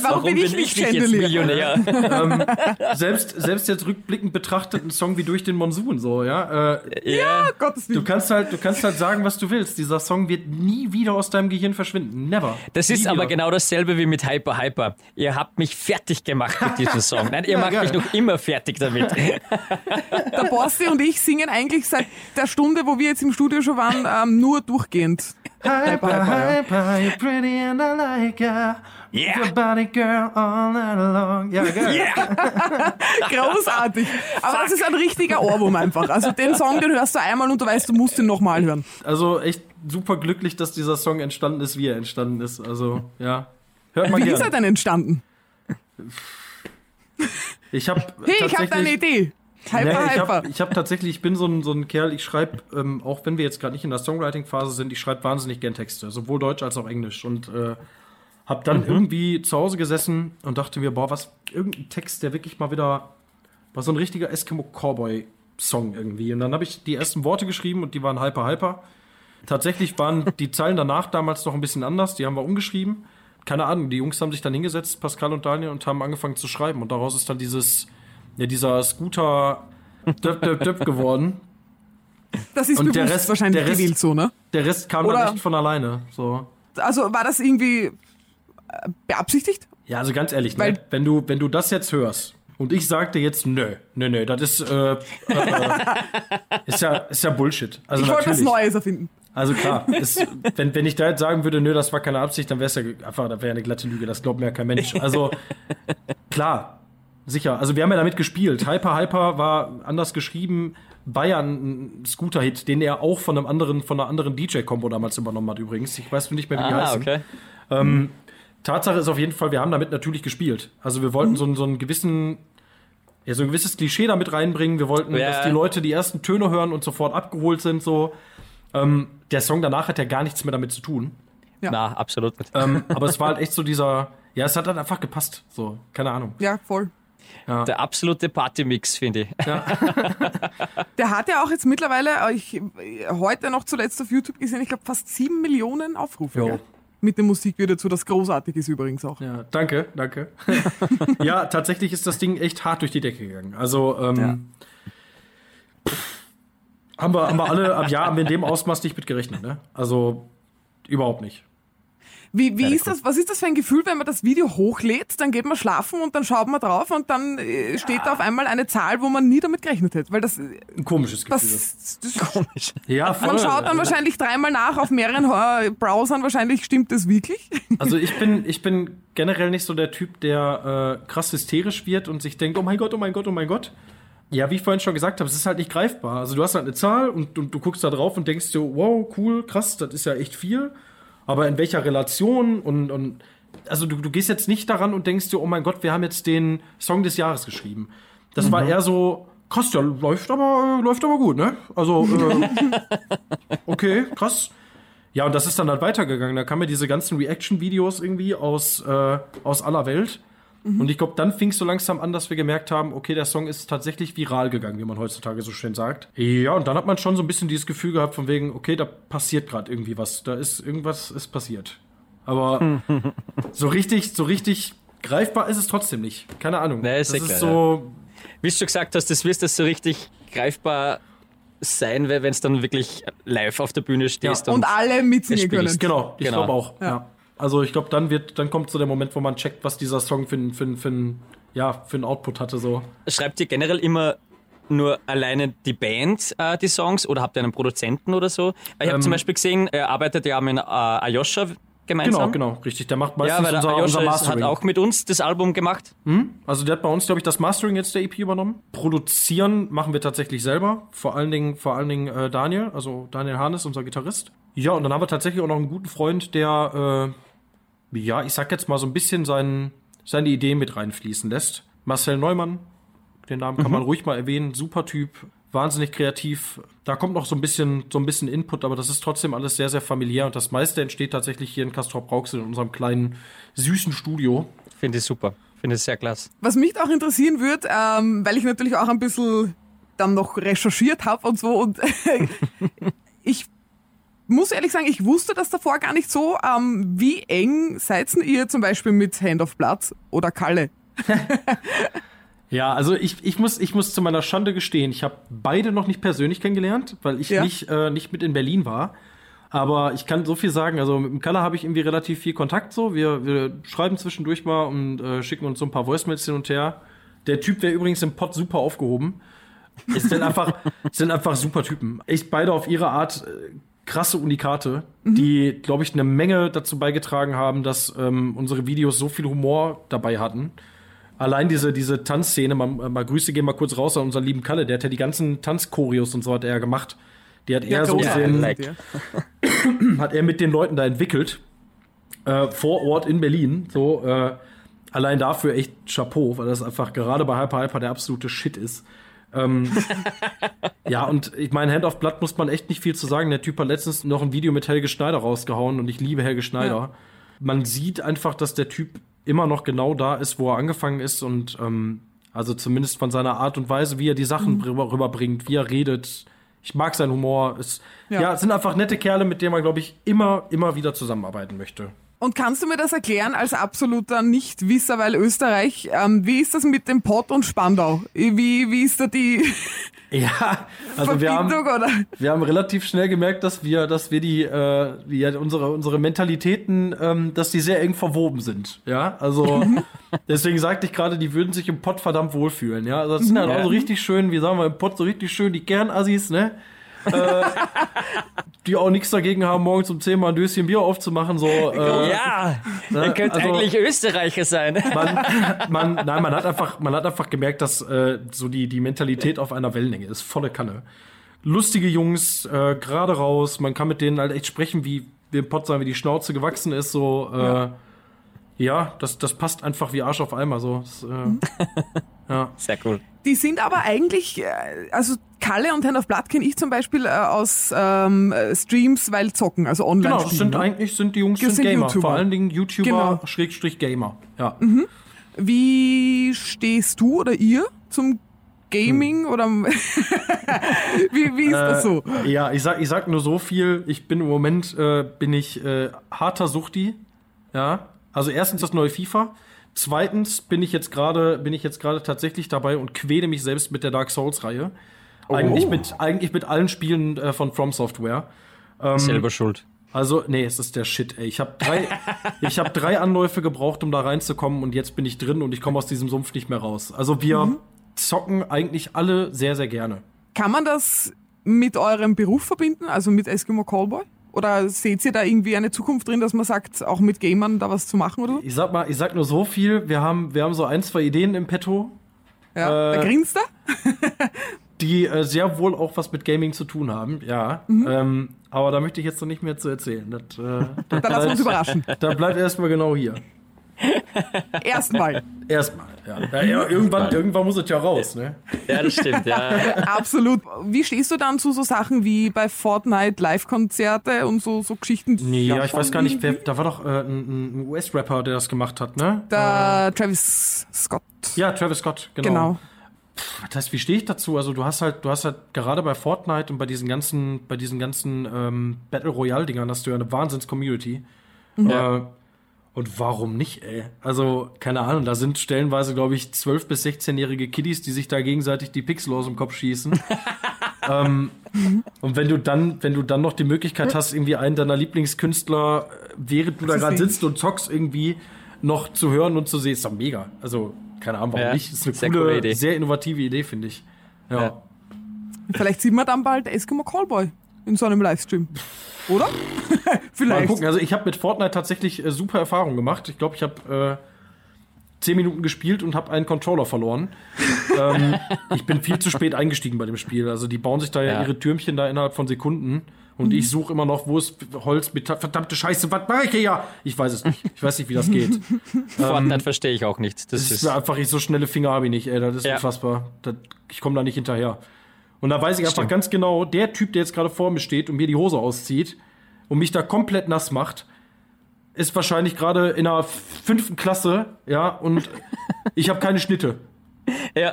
Warum, bin ich nicht Chandelier? Millionär? selbst, selbst jetzt rückblickend betrachtet ein Song wie Durch den Monsun, so, ja. Äh, ja. Gottes du Willen. kannst halt, du kannst halt sagen, was du willst. Dieser Song wird nie wieder aus deinem Gehirn verschwinden. Never. Das nie ist aber genau dasselbe wie mit Hyper Hyper. Ihr habt mich fertig gemacht mit diesem Song. Nein, ihr macht geil. mich noch immer fertig damit. Der Bossi und ich singen eigentlich seit der Stunde, wo wir jetzt im Studio schon waren, ähm, nur durchgehend. Hyper, Hyper, ja. hyper, you're pretty and I like ya. Yeah. Your body girl all night long. Ja, geil. Großartig. Aber das ist ein richtiger Ohrwurm einfach. Also den Song, den hörst du einmal und du weißt, du musst ihn nochmal hören. Also echt super glücklich, dass dieser Song entstanden ist, wie er entstanden ist. Also, ja. Hört mal Wie ist er denn entstanden? Ich habe Hey, ich habe da eine Idee. Hyper, Nee, ich hyper. habe ich hab tatsächlich, ich bin so ein, so ein Kerl, ich schreibe, ähm, auch wenn wir jetzt gerade nicht in der Songwriting-Phase sind, ich schreibe wahnsinnig gern Texte, sowohl Deutsch als auch Englisch. Und äh, habe dann irgendwie zu Hause gesessen und dachte mir, boah, was, irgendein Text, der wirklich mal wieder, war so ein richtiger Eskimo-Cowboy-Song irgendwie. Und dann habe ich die ersten Worte geschrieben und die waren hyper, hyper. Tatsächlich waren die Zeilen danach damals noch ein bisschen anders, die haben wir umgeschrieben. Keine Ahnung, die Jungs haben sich dann hingesetzt, Pascal und Daniel, und haben angefangen zu schreiben. Und daraus ist dann dieses, ja, dieser Scooter döp, döp, döp geworden. Das ist Und der Rest- wahrscheinlich der Rest- gewählt so, ne? Der Rest kam Oder- dann echt von alleine. So. Also war das irgendwie äh, beabsichtigt? Ja, also ganz ehrlich, Weil- ne? wenn, du, wenn du das jetzt hörst und ich sagte jetzt, nö, nö, nö, das ist, äh, äh, ist, ja, ist ja Bullshit. Also ich wollte was. Neues erfinden. Also klar, ist, wenn, wenn ich da jetzt sagen würde, nö, das war keine Absicht, dann wäre es ja einfach, das wäre ja eine glatte Lüge, das glaubt mir ja kein Mensch. Also klar, sicher. Also wir haben ja damit gespielt. Hyper Hyper war anders geschrieben, ein Scooter-Hit, den er auch von einem anderen, von einer anderen DJ-Kombo damals übernommen hat übrigens. Ich weiß nicht mehr, wie die Ah, heißen. okay. Tatsache ist auf jeden Fall, wir haben damit natürlich gespielt. Also wir wollten so, einen- so einen gewissen, ja, so ein gewisses Klischee damit reinbringen. Wir wollten, Ja. dass die Leute die ersten Töne hören und sofort abgeholt sind. So. Ähm, der Song danach hat ja gar nichts mehr damit zu tun. Ja. Na, absolut. Ähm, aber es war halt echt so dieser, ja, es hat dann einfach gepasst. So, keine Ahnung. Ja, voll. Der absolute Partymix, finde ich. Der hat ja auch jetzt mittlerweile, äh, ich, äh, heute noch zuletzt auf YouTube gesehen, ich glaube fast sieben Millionen Aufrufe. Gell? Mit dem Musikvideo dazu, das großartig ist übrigens auch. Ja, danke, danke. ja, tatsächlich ist das Ding echt hart durch die Decke gegangen. Also, ähm, pff, haben, wir, haben wir alle, am Jahr haben wir in dem Ausmaß nicht mit gerechnet, ne? Also, überhaupt nicht. Wie, wie ist das, was ist das für ein Gefühl, wenn man das Video hochlädt, dann geht man schlafen und dann schaut man drauf und dann äh, steht da auf einmal eine Zahl, wo man nie damit gerechnet hätte. Weil das, äh, Ein komisches Gefühl. das, das ja, voll. man schaut dann wahrscheinlich dreimal nach auf mehreren Browsern, wahrscheinlich stimmt das wirklich. Also ich bin, ich bin generell nicht so der Typ, der äh, krass hysterisch wird und sich denkt, oh mein Gott, oh mein Gott, oh mein Gott. Ja, wie ich vorhin schon gesagt habe, es ist halt nicht greifbar. Also du hast halt eine Zahl und, und du guckst da drauf und denkst dir, wow, cool, krass, das ist ja echt viel. Aber in welcher Relation und, und also du, du gehst jetzt nicht daran und denkst dir, oh mein Gott, wir haben jetzt den Song des Jahres geschrieben. Das war eher so, krass, ja, läuft aber, äh, läuft aber gut, ne? Also, äh, okay, krass. Ja, und das ist dann halt weitergegangen. Da kamen ja diese ganzen Reaction-Videos irgendwie aus, äh, aus aller Welt. Und ich glaube, dann fing es so langsam an, dass wir gemerkt haben, okay, der Song ist tatsächlich viral gegangen, wie man heutzutage so schön sagt. Ja, und dann hat man schon so ein bisschen dieses Gefühl gehabt von wegen, okay, da passiert gerade irgendwie was. Da ist irgendwas ist passiert. Aber so richtig, so richtig greifbar ist es trotzdem nicht. Keine Ahnung. Nee, ist das ist klar, so, Wie du schon gesagt hast, das wirst das so richtig greifbar sein, wenn es dann wirklich live auf der Bühne stehst. Und alle mitsingen können. Genau, ich Genau. glaube auch. Ja. Also ich glaube, dann wird, dann kommt so der Moment, wo man checkt, was dieser Song für, ein- für, für, ja, für einen Output hatte. So. Schreibt ihr generell immer nur alleine die Band äh, die Songs oder habt ihr einen Produzenten oder so? Weil ich habe Ähm, zum Beispiel gesehen, er arbeitet ja mit äh, Ayosha Genau, gemeinsam. genau, richtig. Der macht meistens Ja, weil der unser, unser Mastering. hat auch mit uns das Album gemacht. also der hat bei uns, glaube ich, das Mastering jetzt der EP übernommen. Produzieren machen wir tatsächlich selber. Vor allen Dingen, vor allen Dingen äh, Daniel, also Daniel Harnes, unser Gitarrist. Ja, und dann haben wir tatsächlich auch noch einen guten Freund, der, äh, ja, ich sag jetzt mal so ein bisschen seinen, seine Ideen mit reinfließen lässt. Marcel Neumann, den Namen kann man ruhig mal erwähnen. Super Typ, wahnsinnig kreativ. Da kommt noch so ein bisschen, so ein bisschen Input, aber das ist trotzdem alles sehr, sehr familiär und das meiste entsteht tatsächlich hier in Castrop Rauxel in unserem kleinen, süßen Studio. Finde ich super. Finde ich sehr klasse. Was mich auch interessieren wird, ähm, weil ich natürlich auch ein bisschen dann noch recherchiert habe und so und ich muss ehrlich sagen, ich wusste das davor gar nicht so. Ähm, wie eng seid ihr zum Beispiel mit Hand of Blood oder Kalle? Ja, also ich, ich, muss, ich muss zu meiner Schande gestehen, ich habe beide noch nicht persönlich kennengelernt, weil ich Ja. nicht, äh, nicht mit in Berlin war. Aber ich kann so viel sagen, also mit dem Kalle habe ich irgendwie relativ viel Kontakt so. Wir, wir schreiben zwischendurch mal und äh, schicken uns so ein paar Voicemails hin und her. Der Typ wäre übrigens im Pod super aufgehoben. Es sind einfach, es sind einfach super Typen. Echt beide auf ihre Art äh, krasse Unikate, die, glaube ich, eine Menge dazu beigetragen haben, dass ähm, unsere Videos so viel Humor dabei hatten. Allein diese, diese Tanzszene, mal, mal Grüße gehen mal kurz raus an unseren lieben Kalle, der hat ja die ganzen Tanzchoreos und so hat er ja gemacht. Die hat er so gesehen, like. hat er mit den Leuten da entwickelt. Äh, vor Ort in Berlin. So, äh, allein dafür echt Chapeau, weil das einfach gerade bei Hyper Hyper der absolute Shit ist. Ähm, ja, und ich meine, Hand of Blood muss man echt nicht viel zu sagen. Der Typ hat letztens noch ein Video mit Helge Schneider rausgehauen und ich liebe Helge Schneider. Man sieht einfach, dass der Typ immer noch genau da ist, wo er angefangen ist und ähm, also zumindest von seiner Art und Weise, wie er die Sachen rüber, rüberbringt, wie er redet. Ich mag seinen Humor. Es, ja. Ja. es sind einfach nette Kerle, mit denen man, glaube ich, immer, immer wieder zusammenarbeiten möchte. Und kannst du mir das erklären als absoluter Nichtwisser, weil Österreich, ähm, wie ist das mit dem Pott und Spandau? Wie, wie ist da die Ja, also wir haben, Verbindung oder? wir haben relativ schnell gemerkt, dass wir, dass wir die, äh, die unsere, unsere Mentalitäten, ähm, dass die sehr eng verwoben sind. Ja, also deswegen sagte ich gerade, die würden sich im Pott verdammt wohlfühlen. Ja, also das sind halt auch so richtig schön, wie sagen wir im Pott so richtig schön die Kernassis, ne? Äh, die auch nichts dagegen haben, morgens um 10 mal ein Döschen Bier aufzumachen, so. Äh, ja, ne? ihr könnt Also- eigentlich Österreicher sein. man, man, nein, man hat einfach, man hat einfach gemerkt, dass äh, so die, die Mentalität auf einer Wellenlänge ist, volle Kanne. Lustige Jungs, äh, gerade raus, man kann mit denen halt echt sprechen, wie wie im Pott sagen, wie die Schnauze gewachsen ist, so, äh, ja, das, das passt einfach wie Arsch auf Eimer, so. Das, äh, Sehr cool. Die sind aber eigentlich, äh, also Kalle und Hand of Blood kenne ich zum Beispiel äh, aus ähm, äh, Streams, weil zocken, also online. genau, das sind eigentlich, sind die Jungs sind sind Gamer, YouTuber. vor allen Dingen YouTuber, Genau. Mhm. Schrägstrich Gamer, ja. Wie stehst du oder ihr zum Gaming oder wie, wie ist das so? Äh, Ja, ich sag, ich sag nur so viel. Ich bin im Moment äh, bin ich äh, harter Suchti. Ja. Also erstens das neue FIFA. Zweitens bin ich jetzt gerade bin ich jetzt gerade tatsächlich dabei und quäle mich selbst mit der Dark Souls Reihe. Eigentlich mit eigentlich mit allen Spielen äh, von From Software. Selber schuld. Also nee, es ist der Shit. Ey. Ich habe drei ich habe drei Anläufe gebraucht, um da reinzukommen und jetzt bin ich drin und ich komme aus diesem Sumpf nicht mehr raus. Also wir zocken eigentlich alle sehr sehr gerne. Kann man das mit eurem Beruf verbinden, also mit Eskimo Callboy? Oder seht ihr da irgendwie eine Zukunft drin, dass man sagt, auch mit Gamern da was zu machen oder so? Ich sag mal, ich sag nur so viel. Wir haben, wir haben so ein, zwei Ideen im Petto, Ja, Äh, da grinst er. die äh, sehr wohl auch was mit Gaming zu tun haben. Ja. Ähm, aber da möchte ich jetzt noch nicht mehr zu erzählen. Das, äh, das Da lassen wir uns überraschen. Da bleibt erstmal genau hier. Erstmal. Erstmal. Ja. Ja, ja, irgendwann, irgendwann muss es ja raus, ne? Ja, das stimmt, ja. Absolut. Wie stehst du dann zu so Sachen wie bei Fortnite Live-Konzerte und so, so Geschichten? Nee, ja, ich weiß gar nicht, wer, da war doch äh, ein, ein US-Rapper, der das gemacht hat, ne? Der Travis Scott. Ja, Travis Scott, genau. Genau. Das heißt, wie stehe ich dazu? Also du hast halt, du hast halt gerade bei Fortnite und bei diesen ganzen, bei diesen ganzen ähm, Battle Royale Dingern hast du ja eine Wahnsinns Community. Äh, und warum nicht, ey? Also keine Ahnung, da sind stellenweise glaube ich 12 bis 16-jährige Kiddies, die sich da gegenseitig die Pixel aus dem Kopf schießen. ähm, und wenn du dann, wenn du dann noch die Möglichkeit hast, irgendwie einen deiner Lieblingskünstler, äh, während du da gerade sitzt und zockst, irgendwie noch zu hören und zu sehen, ist doch mega. Also keine Ahnung, warum Ja, nicht? Ist eine sehr coole, coole Idee. sehr innovative Idee, finde ich. Ja. Ja. Vielleicht sieht man dann bald Eskimo Callboy in so einem Livestream. Oder? Mal Vielleicht. gucken. Also ich habe mit Fortnite tatsächlich äh, super Erfahrungen gemacht. Ich glaube, ich habe äh, zehn Minuten gespielt und habe einen Controller verloren. ähm, ich bin viel zu spät eingestiegen bei dem Spiel. Also die bauen sich da ja, Ja. ihre Türmchen da innerhalb von Sekunden. Und ich suche immer noch, wo ist Holz mit verdammte Scheiße, was mache ich hier? Ja, ich weiß es nicht. Ich weiß nicht, wie das geht. Fortnite verstehe ich auch nicht. Das Das ist ist, einfach, ich so schnelle Finger habe ich nicht, ey. Das ist Ja. unfassbar. Das, ich komme da nicht hinterher. Und da weiß ich einfach Stimmt. ganz genau, der Typ, der jetzt gerade vor mir steht und mir die Hose auszieht und mich da komplett nass macht, ist wahrscheinlich gerade in der fünften Klasse, ja, und ich habe keine Schnitte. ja.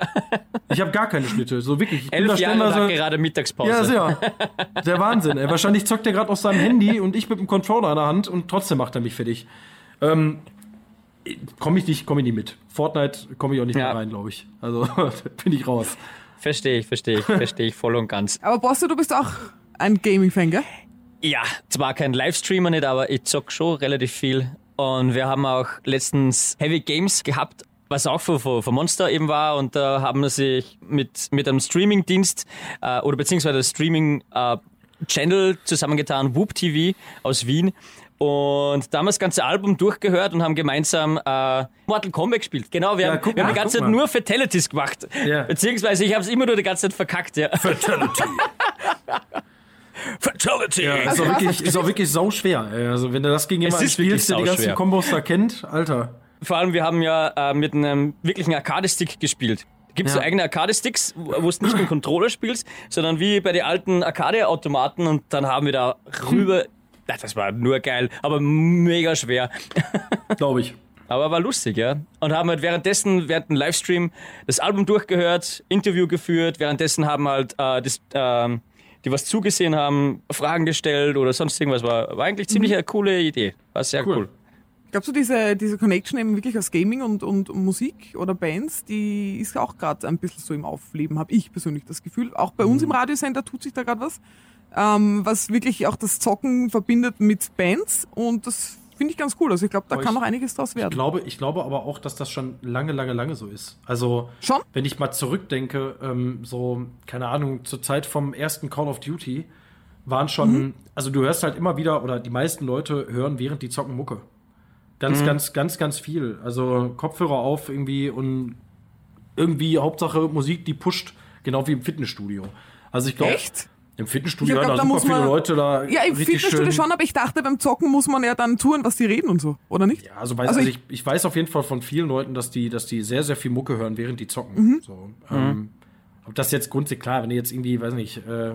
Ich habe gar keine Schnitte. So wirklich. Ich Elf Jahre hat stellenweise- gerade Mittagspause. ja, sehr. Der Wahnsinn, ey. Wahrscheinlich zockt er gerade auf seinem Handy und ich mit dem Controller in der Hand und trotzdem macht er mich fertig. Ähm, komme ich nicht, komme ich nicht mit. Fortnite komme ich auch nicht Ja. mehr rein, glaube ich. Also bin ich raus. Verstehe ich, verstehe ich, verstehe ich voll und ganz. Aber Bosse, du bist auch ein Gaming-Fan, gell? Ja, zwar kein Livestreamer nicht, aber ich zock schon relativ viel. Und wir haben auch letztens Heavy Games gehabt, was auch von, von, von Monster eben war. Und da haben wir sich mit, mit einem Streaming-Dienst äh, oder beziehungsweise Streaming-Channel zusammengetan, Whoop TV aus Wien. Und da haben wir das ganze Album durchgehört und haben gemeinsam äh, Mortal Kombat gespielt. Genau, wir Ja, haben, wir haben mal, die ganze Zeit mal. nur Fatalities gemacht. Ja. Beziehungsweise ich habe es immer nur die ganze Zeit verkackt. Ja. Fatality. Fatality! Ja, ist, Also auch wirklich, ist auch wirklich sau schwer. Also wenn du das gegen jemanden spielst, der die ganzen. Kombos da kennt, Alter. Vor allem, wir haben ja äh, mit einem wirklichen Arcade-Stick gespielt. Gibt so Ja. eigene Arcade-Sticks, wo wo du nicht mit dem Controller spielst, sondern wie bei den alten Arcade-Automaten und dann haben wir da rüber. Das war nur geil, aber mega schwer. Glaube ich. Aber war lustig, ja. Und haben halt währenddessen, während dem Livestream, das Album durchgehört, Interview geführt. Währenddessen haben halt äh, das, ähm, die was zugesehen haben, Fragen gestellt oder sonst irgendwas. War, war eigentlich ziemlich eine coole Idee. War sehr cool. Cool. Glaubst du, diese, diese Connection eben wirklich aus Gaming und, und Musik oder Bands, die ist auch gerade ein bisschen so im Aufleben, habe ich persönlich das Gefühl. Auch bei Mhm. uns im Radiosender tut sich da gerade was, ähm, was wirklich auch das Zocken verbindet mit Bands und das finde ich ganz cool. Also ich glaube, da Aber kann ich- noch einiges draus Ich werden. glaube, ich glaube aber auch, dass das schon lange, lange, lange so ist. Also, Schon? wenn ich mal zurückdenke, ähm, so, keine Ahnung, zur Zeit vom ersten Call of Duty waren schon, also du hörst halt immer wieder, oder die meisten Leute hören, während die zocken Mucke. Ganz, ganz, ganz, ganz viel. Also Kopfhörer auf irgendwie und irgendwie Hauptsache Musik, die pusht, genau wie im Fitnessstudio. Also ich glaube, Echt? Im Fitnessstudio glaub, hören da super muss viele man- Leute da Ja, im Fitnessstudio schön. schon, aber ich dachte, beim Zocken muss man ja dann touren, was die reden und so, oder nicht? Ja, also, weiß, Also also, ich- ich, ich weiß auf jeden Fall von vielen Leuten, dass die, dass die sehr, sehr viel Mucke hören, während die zocken. Mhm. So, ähm, ob das jetzt grundsätzlich klar, wenn du jetzt irgendwie, weiß nicht, äh,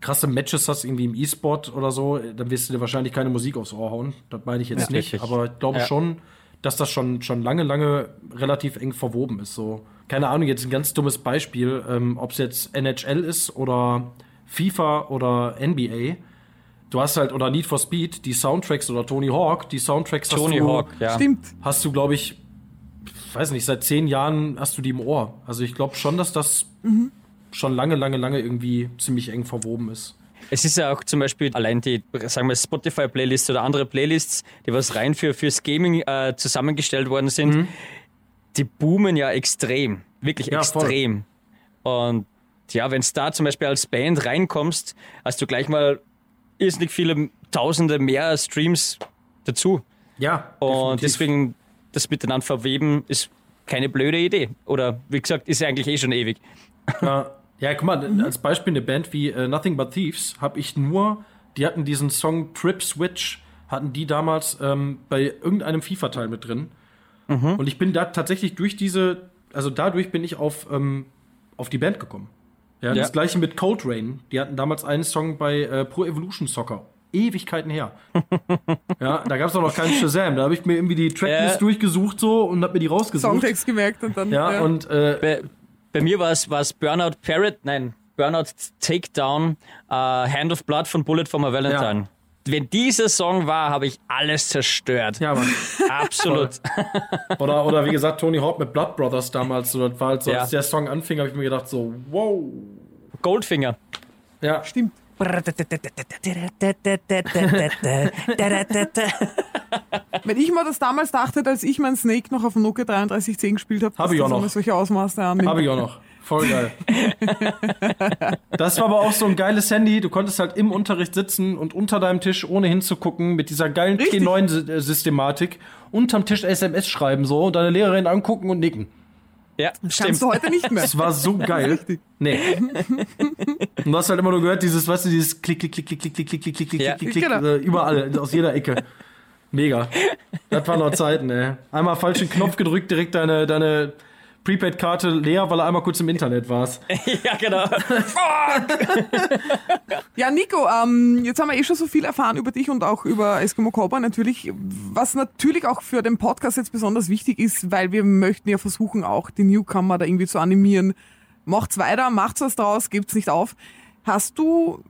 krasse Matches hast, irgendwie im E-Sport oder so, dann wirst du dir wahrscheinlich keine Musik aufs Ohr hauen. Das meine ich jetzt Ja, nicht. richtig. Aber ich glaube Ja. schon, dass das schon, schon lange, lange relativ eng verwoben ist. So, keine Ahnung, jetzt ein ganz dummes Beispiel, ähm, ob es jetzt NHL ist oder FIFA oder NBA. Du hast halt, oder Need for Speed, die Soundtracks oder Tony Hawk, die Soundtracks hast Tony du, Hawk, ja. Stimmt. hast du, glaube ich, weiß nicht, seit zehn Jahren hast du die im Ohr. Also ich glaube schon, dass das schon lange, lange, lange irgendwie ziemlich eng verwoben ist. Es ist ja auch zum Beispiel allein die, sagen wir, Spotify-Playlists oder andere Playlists, die was rein für, fürs Gaming äh, zusammengestellt worden sind, die boomen ja extrem. Wirklich Ja, voll. extrem. Und ja, wenn du da zum Beispiel als Band reinkommst, hast du gleich mal irrsinnig viele Tausende mehr Streams dazu. Ja, Und definitiv. deswegen das miteinander verweben ist keine blöde Idee. Oder wie gesagt, ist ja eigentlich eh schon ewig. Ja, ja guck mal, als Beispiel eine Band wie äh, Nothing But Thieves habe ich nur, die hatten diesen Song Trip Switch, hatten die damals ähm, bei irgendeinem FIFA-Teil mit drin. Und ich bin da tatsächlich durch diese, also dadurch bin ich auf, ähm, auf die Band gekommen. Ja, Ja. das gleiche mit Cold Rain. Die hatten damals einen Song bei äh, Pro Evolution Soccer. Ewigkeiten her. ja, da gab es auch noch keinen Shazam. Da habe ich mir irgendwie die Tracklist Ja. durchgesucht so und habe mir die rausgesucht. Songtext gemerkt und dann. Ja, und äh, Bei, bei mir war es Burnout Parrot, nein, Burnout Takedown, äh, Hand of Blood von Bullet for my Valentine. Wenn dieser Song war, habe ich alles zerstört. ja, Mann. Absolut. Oder, oder wie gesagt, Tony Hawk mit Blood Brothers damals. So, das war halt so, Ja. als der Song anfing, habe ich mir gedacht, so, wow. Goldfinger. Ja, Stimmt. Wenn ich mal das damals dachte, als ich mein Snake noch auf dem Nokia 3310 gespielt habe, Hab ich auch noch. solche Ausmaße annimmt. habe ich auch noch. Voll geil. das war aber auch so ein geiles Handy. Du konntest halt im Unterricht sitzen und unter deinem Tisch, ohne hinzugucken, mit dieser geilen Richtig. T9-Systematik, unterm Tisch SMS schreiben so und deine Lehrerin angucken und nicken. Ja, Kannst stimmt. du heute nicht mehr. Das war so geil. Richtig. Nee. Und du hast halt immer nur gehört, dieses, weißt du, dieses Klick, Klick, Klick, Klick, Klick, Klick, Klick, Klick, Klick, Klick, Ja. Klick, Klick, Genau. äh, überall, aus jeder Ecke. Mega. Das waren noch Zeiten, ey. Einmal falschen Knopf gedrückt, direkt deine, deine Prepaid-Karte leer, weil du einmal kurz im Internet warst. ja, genau. Ja, Nico, ähm, jetzt haben wir eh schon so viel erfahren über dich und auch über Eskimo Cowboy natürlich, was natürlich auch für den Podcast jetzt besonders wichtig ist, weil wir möchten ja versuchen, auch die Newcomer da irgendwie zu animieren. Macht's weiter, macht's was draus, gebt's nicht auf. Hast du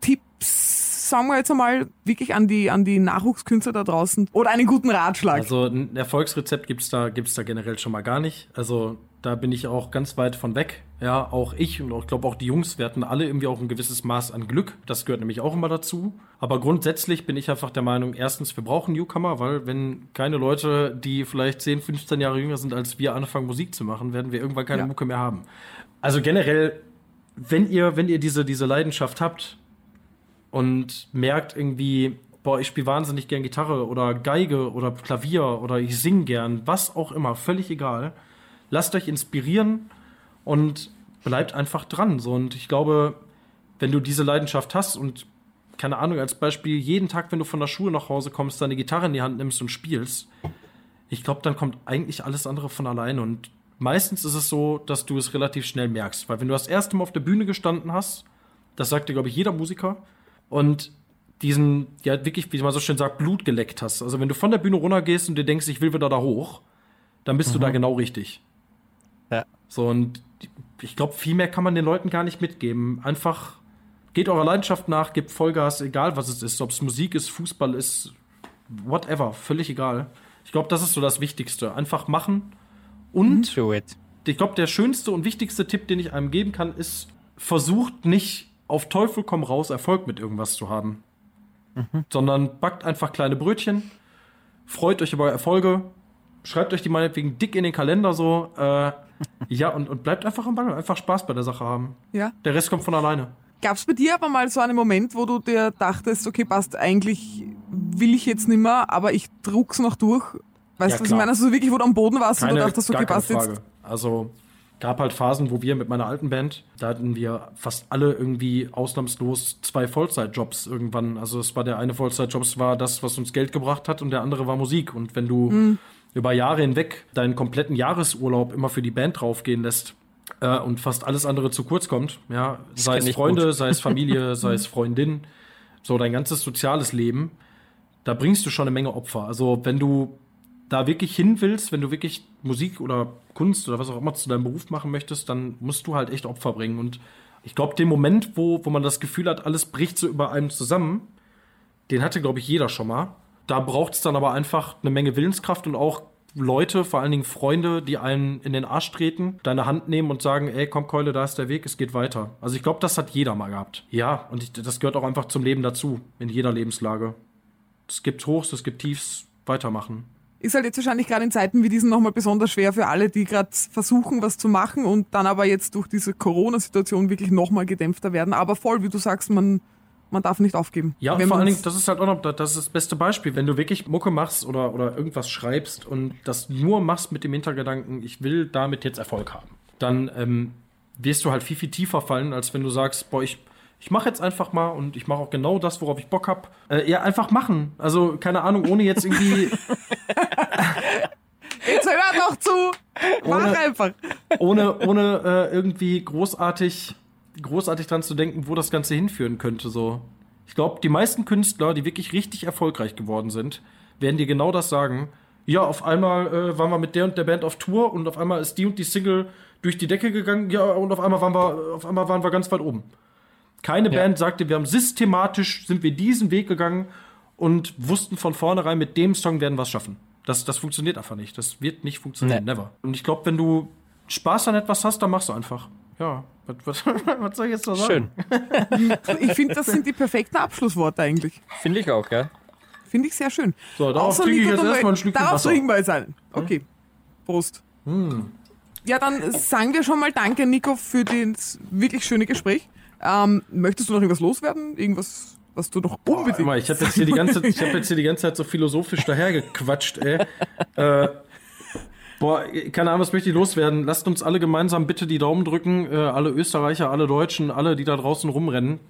Tipps, sagen wir jetzt einmal, wirklich an die, an die Nachwuchskünstler da draußen oder einen guten Ratschlag? Also ein Erfolgsrezept gibt's da, gibt's da generell schon mal gar nicht. Also da bin ich auch ganz weit von weg. Ja, auch ich und auch, ich glaube auch die Jungs, wir hatten alle irgendwie auch ein gewisses Maß an Glück. Das gehört nämlich auch immer dazu. Aber grundsätzlich bin ich einfach der Meinung, erstens, wir brauchen Newcomer, weil wenn keine Leute, die vielleicht 10, 15 Jahre jünger sind als wir, anfangen Musik zu machen, werden wir irgendwann keine Ja. Mucke mehr haben. Also generell, wenn ihr, wenn ihr diese, diese Leidenschaft habt, und merkt irgendwie, boah, ich spiele wahnsinnig gern Gitarre oder Geige oder Klavier oder ich sing gern, was auch immer, völlig egal. Lasst euch inspirieren und bleibt einfach dran. So, und ich glaube, wenn du diese Leidenschaft hast und keine Ahnung, als Beispiel, jeden Tag, wenn du von der Schule nach Hause kommst, deine Gitarre in die Hand nimmst und spielst, ich glaube, dann kommt eigentlich alles andere von alleine und meistens ist es so, dass du es relativ schnell merkst. Weil wenn du das erste Mal auf der Bühne gestanden hast, das sagt dir, glaube ich, jeder Musiker, und diesen, ja, wirklich, wie man so schön sagt, Blut geleckt hast. Also wenn du von der Bühne runtergehst und dir denkst, ich will wieder da hoch, dann bist du da genau richtig. Ja. So, und ich glaube, viel mehr kann man den Leuten gar nicht mitgeben. Einfach geht eurer Leidenschaft nach, gebt Vollgas, egal was es ist. Ob es Musik ist, Fußball ist, whatever, völlig egal. Ich glaube, das ist so das Wichtigste. Einfach machen. Und it. ich glaube, der schönste und wichtigste Tipp, den ich einem geben kann, ist, versucht nicht auf Teufel komm raus Erfolg mit irgendwas zu haben. Sondern backt einfach kleine Brötchen, freut euch über Erfolge, schreibt euch die meinetwegen dick in den Kalender so, äh, ja, und, und bleibt einfach am Ball, einfach Spaß bei der Sache haben. Ja. Der Rest kommt von alleine. Gab es bei dir aber mal so einen Moment, wo du dir dachtest, okay, passt, eigentlich will ich jetzt nimmer, aber ich druck's noch durch? Weißt Ja, du, was ich klar. meine? Also wirklich, wo du am Boden warst und Keine, du dachtest, okay, passt jetzt. Frage. Also gab halt Phasen, wo wir mit meiner alten Band, da hatten wir fast alle irgendwie ausnahmslos zwei Vollzeitjobs irgendwann. Also es war der eine Vollzeitjob, war das, was uns Geld gebracht hat und der andere war Musik. Und wenn du Mhm. über Jahre hinweg deinen kompletten Jahresurlaub immer für die Band draufgehen lässt, äh, und fast alles andere zu kurz kommt, ja, sei kenn es Freunde, gut. sei es Familie, sei es Freundin, so dein ganzes soziales Leben, da bringst du schon eine Menge Opfer. Also wenn du da wirklich hin willst, wenn du wirklich Musik oder Kunst oder was auch immer zu deinem Beruf machen möchtest, dann musst du halt echt Opfer bringen. Und ich glaube, den Moment, wo, wo man das Gefühl hat, alles bricht so über einem zusammen, den hatte, glaube ich, jeder schon mal. Da braucht es dann aber einfach eine Menge Willenskraft und auch Leute, vor allen Dingen Freunde, die einen in den Arsch treten, deine Hand nehmen und sagen, ey, komm Keule, da ist der Weg, es geht weiter. Also ich glaube, das hat jeder mal gehabt. Ja, und ich, das gehört auch einfach zum Leben dazu, in jeder Lebenslage. Es gibt Hochs, es gibt Tiefs, weitermachen. Ist halt jetzt wahrscheinlich gerade in Zeiten wie diesen nochmal besonders schwer für alle, die gerade versuchen, was zu machen und dann aber jetzt durch diese Corona-Situation wirklich nochmal gedämpfter werden. Aber voll, wie du sagst, man, man darf nicht aufgeben. Ja, vor allen Dingen, das ist halt auch noch das, das beste Beispiel. Wenn du wirklich Mucke machst oder, oder irgendwas schreibst und das nur machst mit dem Hintergedanken, ich will damit jetzt Erfolg haben, dann ähm, wirst du halt viel, viel tiefer fallen, als wenn du sagst, boah, ich, ich mache jetzt einfach mal und ich mache auch genau das, worauf ich Bock hab. Äh, ja, einfach machen. Also, keine Ahnung, ohne jetzt irgendwie, Jetzt hör noch zu! Mach Ohne- einfach! ohne, ohne äh, irgendwie großartig, großartig dran zu denken, wo das Ganze hinführen könnte. So. Ich glaube, die meisten Künstler, die wirklich richtig erfolgreich geworden sind, werden dir genau das sagen. Ja, auf einmal äh, waren wir mit der und der Band auf Tour und auf einmal ist die und die Single durch die Decke gegangen, ja, und auf einmal waren wir, auf einmal waren wir ganz weit oben. Keine Ja. Band sagte, wir haben systematisch, sind wir diesen Weg gegangen und wussten von vornherein, mit dem Song werden wir es schaffen. Das, das funktioniert einfach nicht. Das wird nicht funktionieren. Nee. Never. Und ich glaube, wenn du Spaß an etwas hast, dann machst du einfach. Ja, was, was, was soll ich jetzt noch sagen? Schön. Ich finde, das sind die perfekten Abschlussworte eigentlich. Finde ich auch, ja. Finde ich sehr schön. So, darauf Außer trinke ich Nico, jetzt erstmal ein Schlückchen Darauf Wasser. trinken wir jetzt einen. Okay. Prost. Ja, dann sagen wir schon mal Danke, Nico, für das wirklich schöne Gespräch. Ähm, möchtest du noch irgendwas loswerden? Irgendwas, was du noch unbedingt. Guck mal, ich habe jetzt, hier die ganze- ich hab jetzt hier die ganze Zeit so philosophisch dahergequatscht, ey. äh, boah, keine Ahnung, was möchte ich loswerden? Lasst uns alle gemeinsam bitte die Daumen drücken, äh, alle Österreicher, alle Deutschen, alle, die da draußen rumrennen,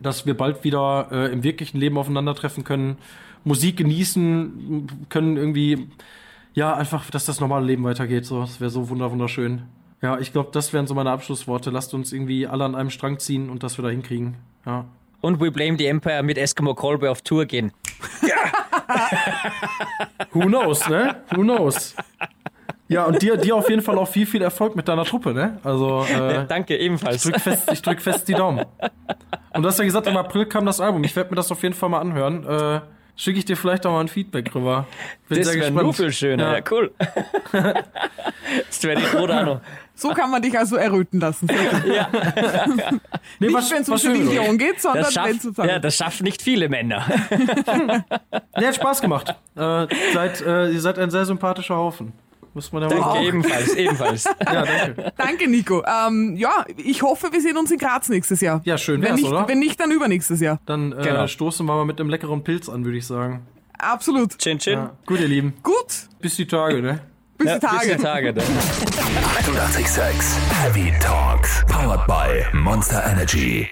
dass wir bald wieder äh, im wirklichen Leben aufeinandertreffen können, Musik genießen können, irgendwie, ja, einfach, dass das normale Leben weitergeht. So, das wäre so wunder wunderschön. Ja, ich glaube, das wären so meine Abschlussworte. Lasst uns irgendwie alle an einem Strang ziehen und das wir da hinkriegen. Ja. Und We Blame the Empire mit Eskimo Callboy auf Tour gehen. Who knows, ne? Who knows? Ja, und dir, dir auf jeden Fall auch viel, viel Erfolg mit deiner Truppe, ne? Also, äh, Danke, ich ebenfalls. drück fest, ich drück fest die Daumen. Und du hast ja gesagt, im April kam das Album. Ich werde mir das auf jeden Fall mal anhören. Äh, Schicke ich dir vielleicht auch mal ein Feedback rüber. Bin Das wäre gespannt. nur viel schöner. Ja, Ja. cool. Ich rot auch noch. So kann man dich also erröten lassen. Gut. Nee, Nicht, wenn es um. Vision geht, sondern wenn es sozusagen. ja, das schaffen nicht viele Männer. Nee, hat Spaß gemacht. Äh, seid, äh, ihr seid ein sehr sympathischer Haufen. Muss man ja mal Danke, sagen. ebenfalls, ebenfalls. Ja, danke. Danke, Nico. Ähm, ja, ich hoffe, wir sehen uns in Graz nächstes Jahr. Ja, schön wenn nicht, oder? Wenn nicht, dann übernächstes Jahr. Dann äh, Genau. stoßen wir mal mit einem leckeren Pilz an, würde ich sagen. Absolut. Chin, chin. Ja. Gut, ihr Lieben. Gut. Bis die Tage, ne? Bis Ja, die Tage. Bis die Tage. dann. 886 Heavy Talks. Powered by Monster Energy.